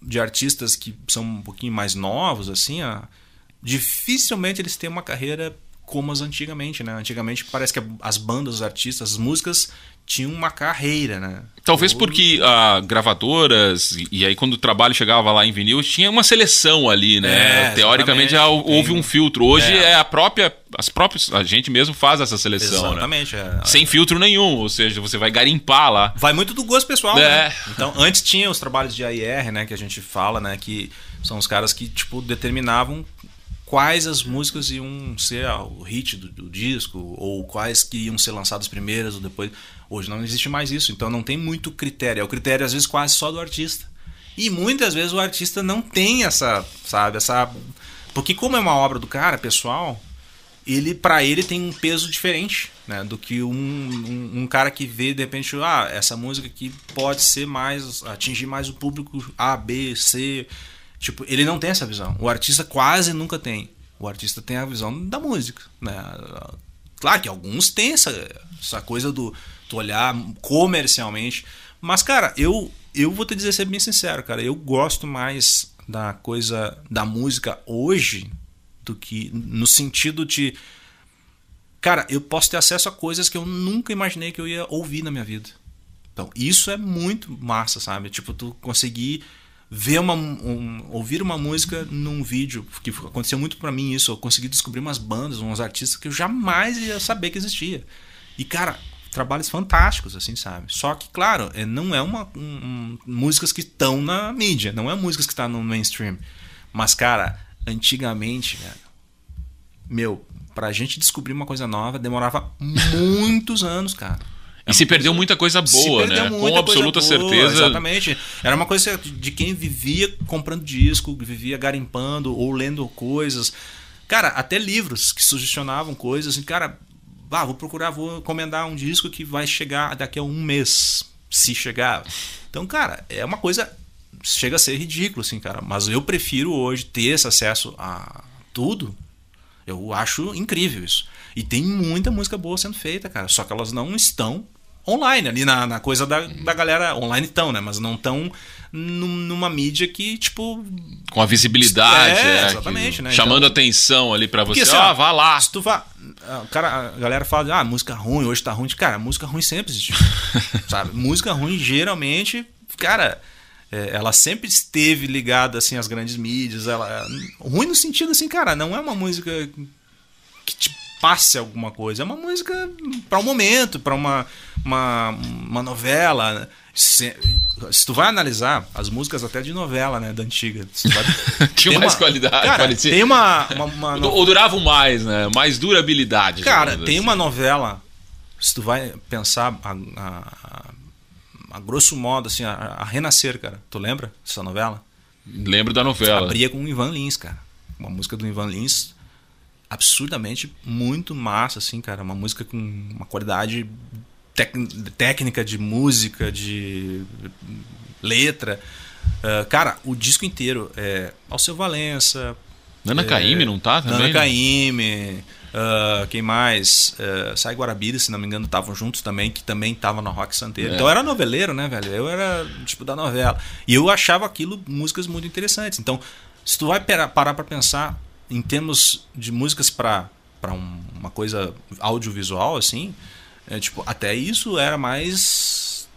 de artistas que são um pouquinho mais novos assim ah, dificilmente eles têm uma carreira como as antigamente né antigamente parece que as bandas os artistas as músicas tinham uma carreira né Talvez Hoje- porque ah, gravadoras, e, e aí quando o trabalho chegava lá em vinil, tinha uma seleção ali, né? É, Teoricamente já exatamente. houve Tem- um filtro. Hoje É. é. a própria. As próprias. A gente mesmo faz essa seleção, né? exatamente é. Sem filtro nenhum. Ou seja, você vai garimpar lá. Vai muito do gosto pessoal, É. né? Então, antes tinha os trabalhos de AIR, né, que a gente fala, né, que são os caras que tipo determinavam quais as músicas iam ser ah, o hit do, do disco ou quais que iam ser lançadas primeiras ou depois. Hoje não existe mais isso, então não tem muito critério. É o critério às vezes quase só do artista. E muitas vezes o artista não tem essa, sabe, essa porque como é uma obra do cara, pessoal, ele para ele tem um peso diferente né, do que um, um, um cara que vê de repente ah essa música aqui pode ser mais atingir mais o público A B C tipo ele não tem essa visão o artista quase nunca tem o artista tem a visão da música né claro que alguns têm essa, essa coisa do tu olhar comercialmente mas cara eu eu vou te dizer ser bem sincero cara eu gosto mais da coisa da música hoje do que no sentido de cara, eu posso ter acesso a coisas que eu nunca imaginei que eu ia ouvir na minha vida. Então, isso é muito massa, sabe? Tipo, tu conseguir ver uma um, ouvir uma música num vídeo, que aconteceu muito para mim isso, eu consegui descobrir umas bandas, uns artistas que eu jamais ia saber que existia. E cara, trabalhos fantásticos assim, sabe? Só que claro, é, não é uma um, músicas que estão na mídia, não é músicas que estão tá no mainstream. Mas cara, antigamente, cara, meu, pra gente descobrir uma coisa nova demorava muitos anos, cara. E é se perdeu coisa... muita coisa boa, né? Com absoluta boa, certeza. Exatamente. Era uma coisa de quem vivia comprando disco, vivia garimpando ou lendo coisas. Cara, até livros que sugestionavam coisas. E, cara, ah, vou procurar, vou encomendar um disco que vai chegar daqui a um mês, se chegar. Então, cara, é uma coisa. Chega a ser ridículo, assim, cara. Mas eu prefiro hoje ter esse acesso a tudo. Eu acho incrível isso. E tem muita música boa sendo feita, cara. Só que elas não estão online, ali na, na coisa da, da galera. Online tão, né? Mas não tão num- numa mídia que, tipo. Com a visibilidade, É, é, exatamente, que- né? Chamando Então- atenção ali pra você. Assim, ah, vá lá. Se tu vá. ah, cara, a galera fala, ah, música ruim, hoje tá ruim. Cara, música ruim sempre existiu. sabe? Música ruim, geralmente, cara, é, ela sempre esteve ligada, assim, às grandes mídias. Ela, ruim no sentido, assim, cara, não é uma música que te passe alguma coisa. É uma música para um momento, para uma, uma, uma novela. Se, se tu vai analisar as músicas até de novela, né, da antiga. vai- Tinha mais uma- qualidade, Cara, parecia. tem uma, uma, uma Ou ou duravam mais, né? Mais durabilidade. Cara, tem assim. uma novela, se tu vai pensar a, a- a- a grosso modo, assim, a, a Renascer, cara. Tu lembra dessa novela? Lembro da novela. Abria com o Ivan Lins, cara. Uma música do Ivan Lins absurdamente muito massa, assim, cara. Uma música com uma qualidade técnica de música, de letra. Ah, cara, o disco inteiro é Alceu Valença, Nana é, Caymmi não tá também? Nana? Caymmi, ah, quem mais? Uh, Sai Guarabira, se não me engano, estavam juntos também, que também tava no Rock Santeiro. É. Então eu era noveleiro, né, velho? Eu era tipo da novela. E eu achava aquilo músicas muito interessantes. Então, se tu vai parar pra pensar em termos de músicas pra para uma coisa audiovisual, assim, é, tipo, até isso era mais.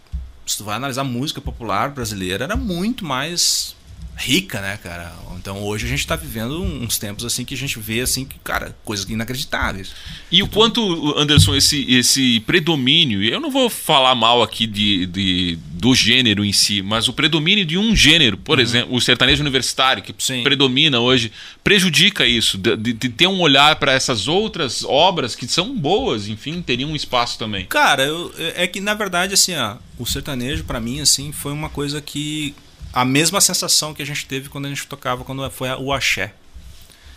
Se tu vai analisar música popular brasileira, era muito mais rica, né, cara? Então hoje a gente tá vivendo uns tempos assim que a gente vê assim que, cara, coisas inacreditáveis. E o quanto, Anderson, esse, esse predomínio, eu não vou falar mal aqui de, de- do gênero em si, mas o predomínio de um gênero, por exemplo, o sertanejo universitário, que Uhum. Sim. predomina hoje, prejudica isso, de, de- ter um olhar para essas outras obras que são boas, enfim, teriam um espaço também. Cara, eu- é que na verdade assim, ó, o sertanejo pra mim assim foi uma coisa que a mesma sensação que a gente teve quando a gente tocava quando foi o axé.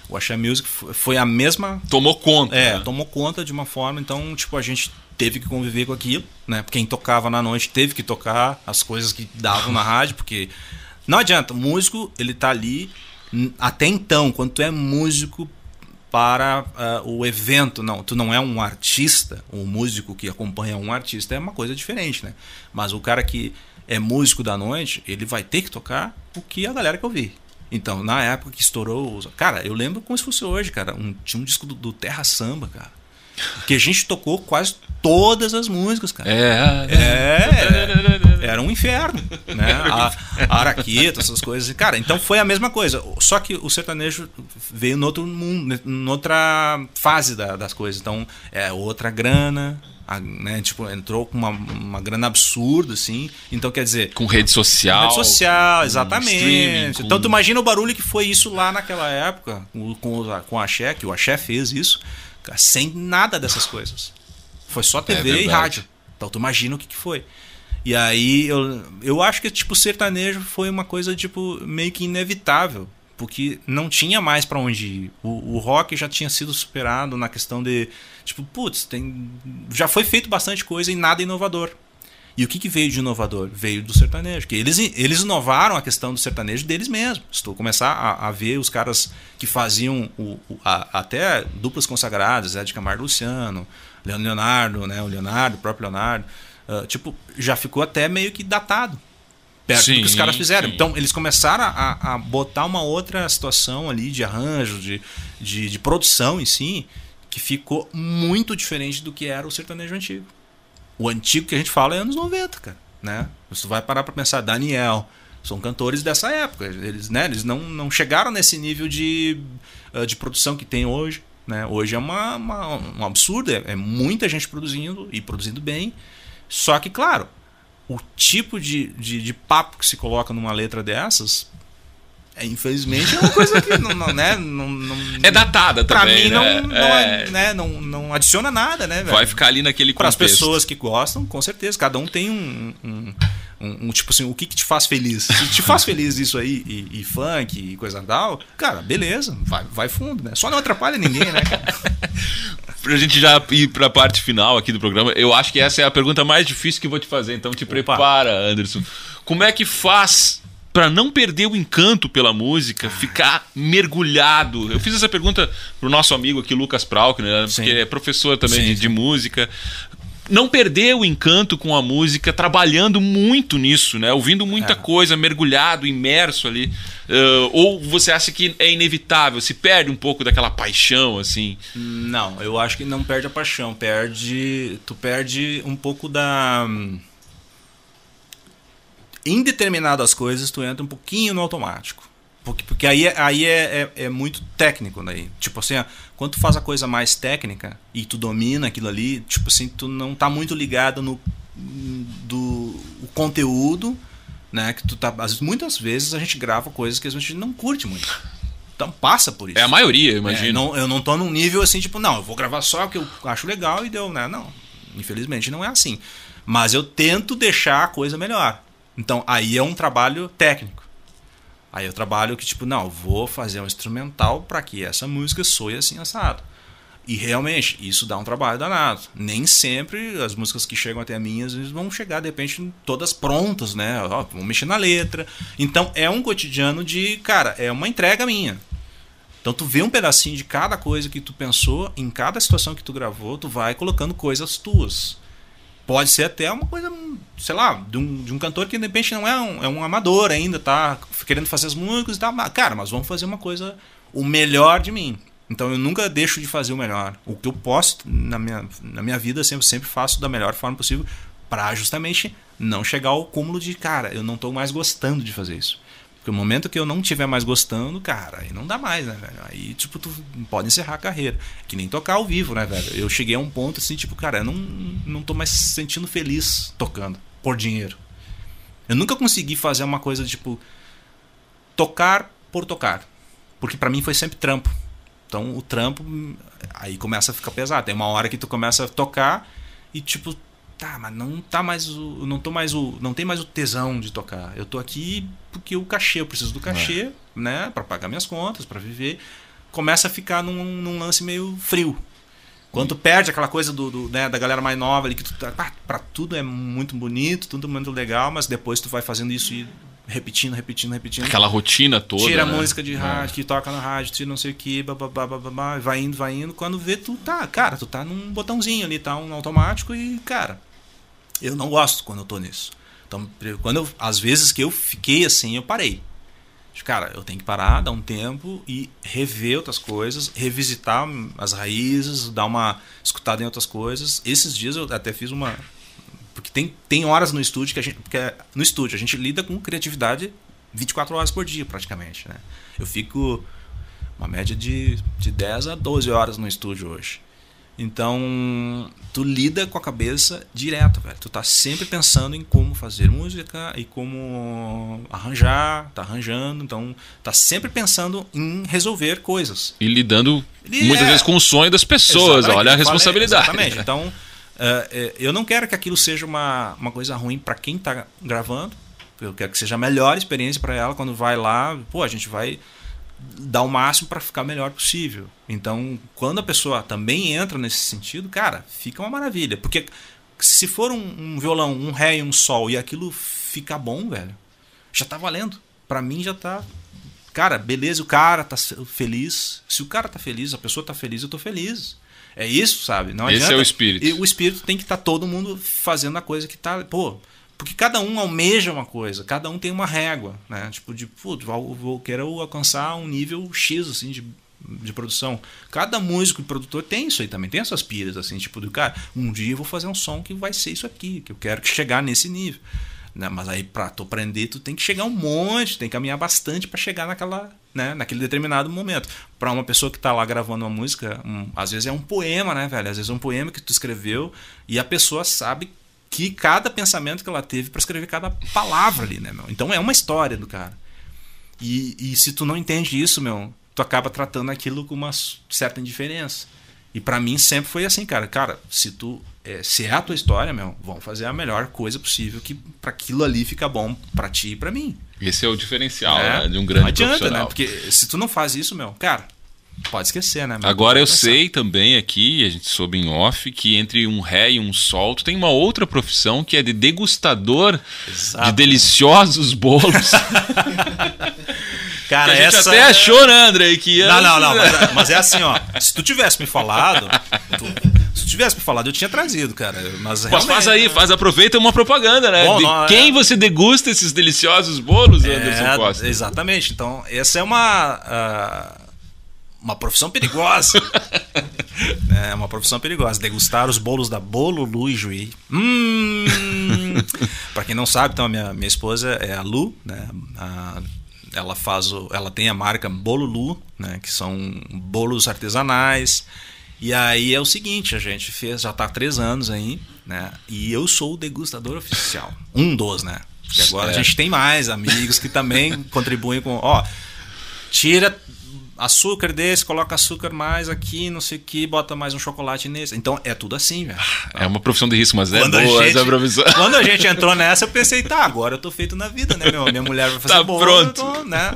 O axé music foi- a mesma Tomou conta. É, né? tomou conta de uma forma, então, tipo, a gente teve que conviver com aquilo, né? Quem tocava na noite teve que tocar as coisas que davam na rádio, porque não adianta, o músico, ele tá ali até então, quando tu é músico para ah, o evento, não, tu não é um artista, um músico que acompanha um artista é uma coisa diferente, né? Mas o cara que é músico da noite, ele vai ter que tocar o que a galera quer ouvir. Então, na época que estourou. Cara, eu lembro como se fosse hoje, cara. Um- tinha um disco do, do Terra Samba, cara. Que a gente tocou quase todas as músicas, cara. É. É, era um inferno, né? A, a Araqueta, essas coisas. Cara, então foi a mesma coisa. Só que o sertanejo veio no outro mundo, noutra fase da- das coisas. Então, é outra grana, a- né? Tipo, entrou com uma, uma grana absurda, assim. Então, quer dizer, Com rede social. Rede social, com exatamente. com- Então tu imagina o barulho que foi isso lá naquela época, com, com, o- com a Axé, que o Axé fez isso, sem nada dessas coisas. Foi só TV e É verdade. rádio. Então tu imagina o que, que foi. E aí eu, eu acho que tipo sertanejo foi uma coisa tipo meio que inevitável, porque não tinha mais pra onde ir. O, o rock já tinha sido superado na questão de tipo, putz, tem já foi feito bastante coisa e nada inovador. E o que, que veio de inovador? Veio do sertanejo. Que eles, eles inovaram a questão do sertanejo deles mesmos. Tu começar a, a ver os caras que faziam o, o- a- até duplas consagradas, Zé de Camargo Luciano, Leonardo, né? O Leonardo, o próprio Leonardo. Ah, tipo, já ficou até meio que datado. Perto do Sim, que os caras fizeram. sim. Então, eles começaram a, a botar uma outra situação ali de arranjo, de, de, de produção em si, que ficou muito diferente do que era o sertanejo antigo. O antigo que a gente fala é anos 90, cara, né? Você vai parar pra pensar, Daniel, são cantores dessa época, eles, né, eles não, não chegaram nesse nível de, eh, de produção que tem hoje, né? Hoje é uma, uma- um absurdo, é, é muita gente produzindo e produzindo bem, só que, claro, o tipo de, de, de papo que se coloca numa letra dessas, é, infelizmente, é uma coisa que não, não, né, não, não, É datada pra também, mim né? não, não, É. né, não, não adiciona nada, né, velho? Vai ficar ali naquele Para as contexto. pessoas que gostam, com certeza. Cada um tem um, um, um- um tipo assim, o que, que te faz feliz? Se te faz feliz isso aí, e, e funk e coisa tal, cara, beleza, vai, vai fundo, né? Só não atrapalha ninguém, né, cara? Pra gente já ir pra parte final aqui do programa, eu acho que essa é a pergunta mais difícil que eu vou te fazer, então te prepara, Anderson. Como é que faz pra não perder o encanto pela música, ficar mergulhado? Eu fiz essa pergunta pro nosso amigo aqui, Lucas Prauk, né? Que é professor também Sim, de, sim. de música. Não perder o encanto com a música, trabalhando muito nisso, né? Ouvindo muita É. coisa, mergulhado, imerso ali. Uh, ou você acha que é inevitável, se perde um pouco daquela paixão, assim? Não, eu acho que não perde a paixão, perde. Tu perde um pouco da. Em determinadas coisas, tu entra um pouquinho no automático. Porque, porque aí, é- aí é, é, é muito técnico daí. Tipo assim, ó, quando tu faz a coisa mais técnica e tu domina aquilo ali, tipo assim, tu não tá muito ligado no do o conteúdo, né? Que tu tá. Muitas vezes a gente grava coisas que a gente não curte muito. Então passa por isso. É a maioria, eu É, imagino. não- eu não tô num nível assim, tipo, não, eu vou gravar só o que eu acho legal e deu, né? Não. Infelizmente não é assim. Mas eu tento deixar a coisa melhor. Então aí é um trabalho técnico. Aí eu trabalho que, tipo, não, vou fazer um instrumental para que essa música soe assim assado. E realmente, isso dá um trabalho danado. Nem sempre as músicas que chegam até mim, às vezes vão chegar, de repente, todas prontas, né? Ó, vão mexer na letra. Então é um cotidiano de, cara, é uma entrega minha. Então tu vê um pedacinho de cada coisa que tu pensou, em cada situação que tu gravou, tu vai colocando coisas tuas. Pode ser até uma coisa, sei lá, de um, de um cantor que de repente não é um, é um amador ainda, tá querendo fazer as músicas e tal. Mas, cara, mas vamos fazer uma coisa, o melhor de mim. Então eu nunca deixo de fazer o melhor. O que eu posso na minha, na minha vida, sempre, sempre faço da melhor forma possível para justamente não chegar ao cúmulo de, cara, eu não tô mais gostando de fazer isso. Porque o momento que eu não estiver mais gostando, cara, aí não dá mais, né, velho? Aí, tipo, tu pode encerrar a carreira. Que nem tocar ao vivo, né, velho? Eu cheguei a um ponto assim, tipo, cara, eu não, não tô mais se sentindo feliz tocando por dinheiro. Eu nunca consegui fazer uma coisa, tipo, tocar por tocar. Porque pra mim foi sempre trampo. Então o trampo hum, aí começa a ficar pesado. Tem uma hora que tu começa a tocar e tipo, tá, mas não tá mais o não tô mais o não tem mais o tesão de tocar. Eu tô aqui porque o cachê, eu preciso do cachê, né, Pra pagar minhas contas, pra viver. Começa a ficar num, num lance meio frio. Quando tu perde aquela coisa do, do, né, da galera mais nova ali, que tu tá, pra tudo é muito bonito, tudo muito legal, mas depois tu vai fazendo isso e repetindo, repetindo, repetindo. Aquela rotina toda. Tira a né? música de É. rádio, que toca na rádio, tira não sei o que, bababá, bababá, vai indo, vai indo. Quando vê, tu tá, cara, tu tá num botãozinho ali, tá um automático e, cara, eu não gosto quando eu tô nisso. Então, quando eu, às vezes que eu fiquei assim, eu parei. Cara, eu tenho que parar, dar um tempo e rever outras coisas, revisitar as raízes, dar uma escutada em outras coisas. Esses dias eu até fiz uma. Porque tem, tem horas no estúdio que a gente. Porque é- no estúdio a gente lida com criatividade 24 horas por dia, praticamente. Né? Eu fico uma média de, de 10 a 12 horas no estúdio hoje. Então, tu lida com a cabeça direto, velho. Tu tá sempre pensando em como fazer música e como arranjar, tá arranjando. Então, tá sempre pensando em resolver coisas. E lidando E muitas é. vezes com o sonho das pessoas. Exatamente, Olha a falei, responsabilidade. exatamente. Então, eh, eu não quero que aquilo seja uma, uma coisa ruim para quem tá gravando. Eu quero que seja a melhor experiência para ela quando vai lá. Pô, a gente vai dar o máximo para ficar melhor possível. Então, quando a pessoa também entra nesse sentido, cara, fica uma maravilha. Porque se for um, um violão, um ré e um sol e aquilo ficar bom, velho, já tá valendo. Para mim já tá cara, beleza, o cara tá feliz. Se o cara tá feliz, a pessoa tá feliz, eu tô feliz. É isso, sabe? Não Esse adianta. é o espírito. E o espírito tem que estar todo mundo fazendo a coisa que tá. Pô, porque cada um almeja uma coisa, cada um tem uma régua, né? Tipo, de, putz, vou, vou quero alcançar um nível X, assim, de, de produção. Cada músico e produtor tem isso aí também, tem essas piras, assim, tipo, do cara, um dia eu vou fazer um som que vai ser isso aqui, que eu quero chegar nesse nível. Né? Mas aí pra tu aprender, tu tem que chegar um monte, tem que caminhar bastante para chegar naquela, né? naquele determinado momento. Para uma pessoa que tá lá gravando uma música, um- às vezes é um poema, né, velho? Às vezes é um poema que tu escreveu e a pessoa sabe que cada pensamento que ela teve para escrever cada palavra ali, né, meu? Então é uma história do cara. E, e se tu não entende isso, meu, tu acaba tratando aquilo com uma certa indiferença. E pra mim sempre foi assim, cara. Cara, se tu é, se é a tua história, meu, vamos fazer a melhor coisa possível que para aquilo ali fica bom pra ti e pra mim. Esse é o diferencial É, né, de um grande não adianta, profissional. né? Porque se tu não faz isso, meu, cara, pode esquecer, né? meu? Agora eu sei também aqui, a gente soube em off, que entre um ré e um sol, tu tem uma outra profissão que é de degustador Exato. de deliciosos bolos. Cara, que a gente essa até achou, né, André? Que Não, não, não, mas, mas é assim, ó. Se tu tivesse me falado, tu- Se tu tivesse me falado, eu tinha trazido, cara. Mas, Mas faz aí, né? faz, aproveita uma propaganda, né? Bom, de não, é- quem você degusta esses deliciosos bolos, Anderson É, Costa? Exatamente. Então, essa é uma. ah, uma profissão perigosa. é uma profissão perigosa. Degustar os bolos da Bolo Lu e Juí. Hum! pra quem não sabe, então, a minha, minha esposa é a Lu, né? A- ela faz o, ela tem a marca Bolo Lu, né? Que são bolos artesanais. E aí é o seguinte, a gente fez, já tá há três anos aí, né? E eu sou o degustador oficial. Um dos, né? Porque agora a Certo. gente tem mais amigos que também contribuem com. Ó, tira açúcar desse, coloca açúcar mais aqui, não sei o que, bota mais um chocolate nesse. Então é tudo assim, velho. É uma profissão de risco, mas é Quando a boa gente- essa profissão. Quando a gente entrou nessa, eu pensei, tá, agora eu tô feito na vida, né, meu? Minha mulher vai fazer Tá bolo, pronto. tô, né?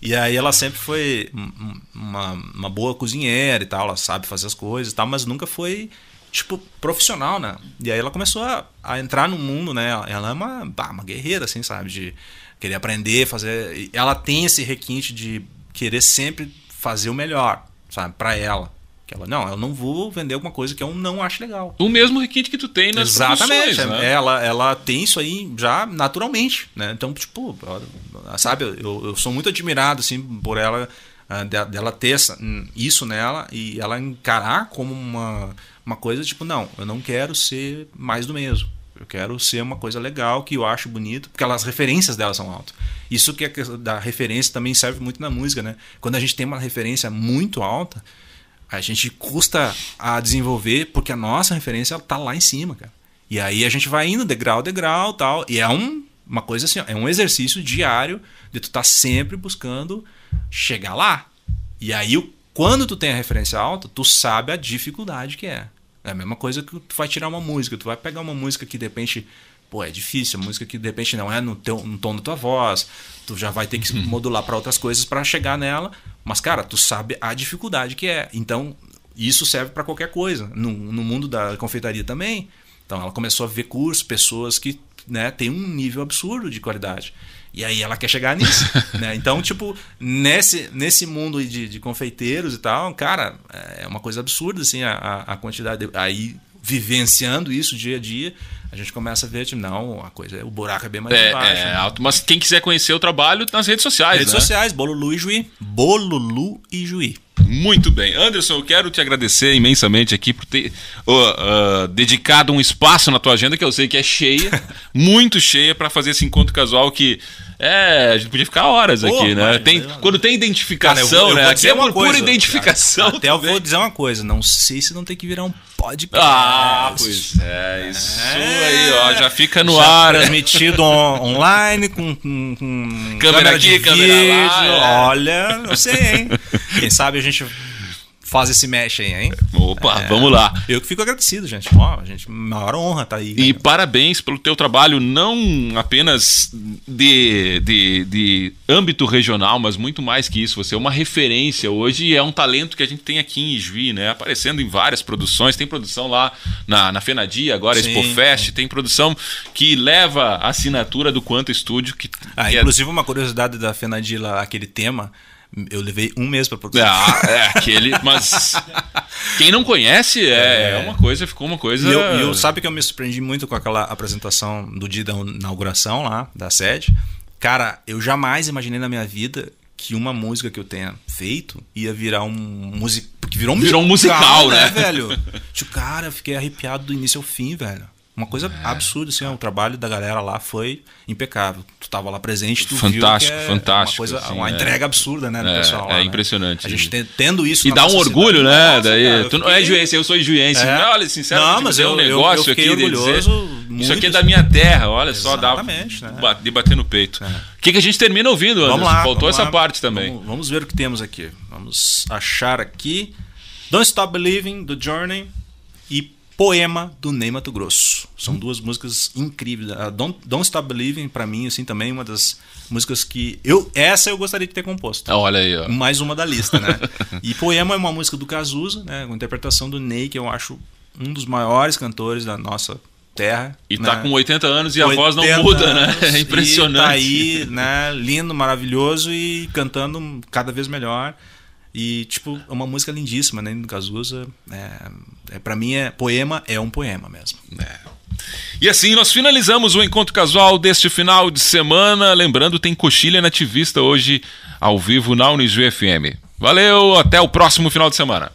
E aí ela sempre foi um- um- uma, uma boa cozinheira e tal, ela sabe fazer as coisas e tal, mas nunca foi, tipo, profissional, né? E aí ela começou a, a entrar no mundo, né? Ela é uma, bah, uma guerreira, assim, sabe? De querer aprender, fazer... Ela tem esse requinte de querer sempre fazer o melhor, sabe? Pra ela. Que ela, não, eu não vou vender alguma coisa que eu não acho legal. O mesmo requinte que tu tem nas Exatamente. né? Ela, ela tem isso aí já naturalmente, né? Então, tipo, ela- sabe, eu, eu sou muito admirado, assim, por ela, ah, de- dela ter isso nela e ela encarar como uma, uma coisa, tipo, não, eu não quero ser mais do mesmo. Eu quero ser uma coisa legal, que eu acho bonito, porque elas, as referências dela são altas. Isso que é da referência também serve muito na música, né? Quando a gente tem uma referência muito alta, a gente custa a desenvolver porque a nossa referência ela tá lá em cima, cara. E aí a gente vai indo degrau, degrau, tal. E é um, uma coisa assim, é um exercício diário de tu tá sempre buscando chegar lá. E aí quando tu tem a referência alta, tu sabe a dificuldade que é. É a mesma coisa que tu vai tirar uma música, tu vai pegar uma música que de repente Pô, é difícil, a música que de repente não é no, teu, no tom da tua voz, tu já vai ter que modular para outras coisas para chegar nela, mas cara, tu sabe a dificuldade que é. Então, isso serve para qualquer coisa. No, no mundo da confeitaria também. Então, ela começou a ver cursos, pessoas que né, têm um nível absurdo de qualidade. E aí ela quer chegar nisso. né? Então, tipo, nesse, nesse mundo de, de confeiteiros e tal, cara, é uma coisa absurda, assim, a, a- quantidade. de- aí, vivenciando isso dia a dia, a gente começa a ver, tipo, não, a coisa, o buraco é bem mais É, embaixo. é né? alto. Mas quem quiser conhecer o trabalho, nas redes sociais, Redes né? sociais, Bolulu e Juí. Bolulu e Juí. Muito bem. Anderson, eu quero te agradecer imensamente aqui por ter ó, ah, dedicado um espaço na tua agenda, que eu sei que é cheia, muito cheia, para fazer esse encontro casual que. É, a gente podia ficar horas Pô, aqui, né? Tem, quando tem Cara, identificação, eu vou- eu né? Aqui é uma pura identificação. Até eu vou dizer uma coisa, não sei se não tem que virar um podcast. Ah, pois é, isso aí, ó, já fica no Já ar. Transmitido on- online, com, com- com Câmera aqui, de câmera lá, é. Olha, não sei, hein? Quem sabe a gente faz esse mesh aí, hein? Opa, É. vamos lá. Eu que fico agradecido, gente. Ó, gente, maior honra tá aí. E cara. parabéns pelo teu trabalho, não apenas de, de, de âmbito regional, mas muito mais que isso. Você é uma referência hoje e é um talento que a gente tem aqui em Ijuí, né? Aparecendo em várias produções. Tem produção lá na, na Fenadia, agora Sim. Expo Fest. Tem produção que leva a assinatura do Quanto Estúdio. Que, Ah, que é- inclusive uma curiosidade da Fenadila, aquele tema, eu levei um mês pra produzir. Ah, é aquele, mas quem não conhece é, é uma coisa, ficou uma coisa. E eu, eu- sabe que eu me surpreendi muito com aquela apresentação do dia da inauguração lá, da sede. Cara, eu jamais imaginei na minha vida que uma música que eu tenha feito ia virar um músico. Porque virou um Virou um musical, né? velho? Tipo, cara, eu fiquei arrepiado do início ao fim, velho. Uma coisa É. absurda, assim, ó, o trabalho da galera lá foi impecável. Tu tava lá presente, tu Fantástico, viu que é fantástico, Uma, coisa, assim, uma é. entrega absurda, né, do É, pessoal lá, é né? impressionante. A gente tendo isso E dá um orgulho, né? nossa, Daí, cara, eu tu não fiquei- é juiense, eu sou juiense. É. Olha, sinceramente, Não, mas é um eu- eu- negócio eu fiquei aqui orgulhoso dizer, muito, Isso aqui é assim. da minha terra, olha só, dá Exatamente, né? de bater no peito. O que, que a gente termina ouvindo, Anderson? Vamos lá. Faltou vamos essa lá. parte também. Vamos, vamos ver o que temos aqui. Vamos achar aqui. Don't Stop Believing, do Journey. E Poema, do Ney Mato Grosso. São duas músicas incríveis. A Don't, Don't Stop Believing, pra mim, assim, também é uma das músicas que... eu Essa eu gostaria de ter composto. Ah, Olha aí, ó. Mais uma da lista, né? e Poema é uma música do Cazuza, né? Com interpretação do Ney, que eu acho um dos maiores cantores da nossa terra. E tá né? com 80 anos e a voz não 80 muda, né? É impressionante. E tá aí, né, lindo, maravilhoso e cantando cada vez melhor. E, tipo, é uma música lindíssima, né? Do Cazuza. É, é, para mim, é poema, é um poema mesmo. É. E assim nós finalizamos o encontro casual deste final de semana. Lembrando, tem Coxilha Nativista hoje ao vivo na Unisu FM. Valeu, até o próximo final de semana.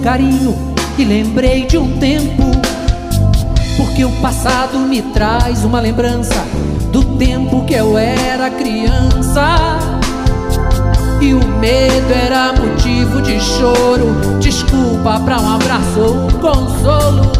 carinho e lembrei de um tempo. Porque o passado me traz uma lembrança do tempo que eu era criança. E o medo era motivo de choro, desculpa pra um abraço ou um consolo.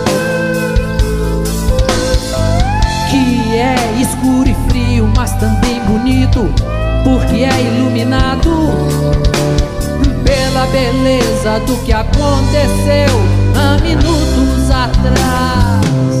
Que é escuro e frio, mas também bonito, porque é iluminado pela beleza do que aconteceu há minutos atrás.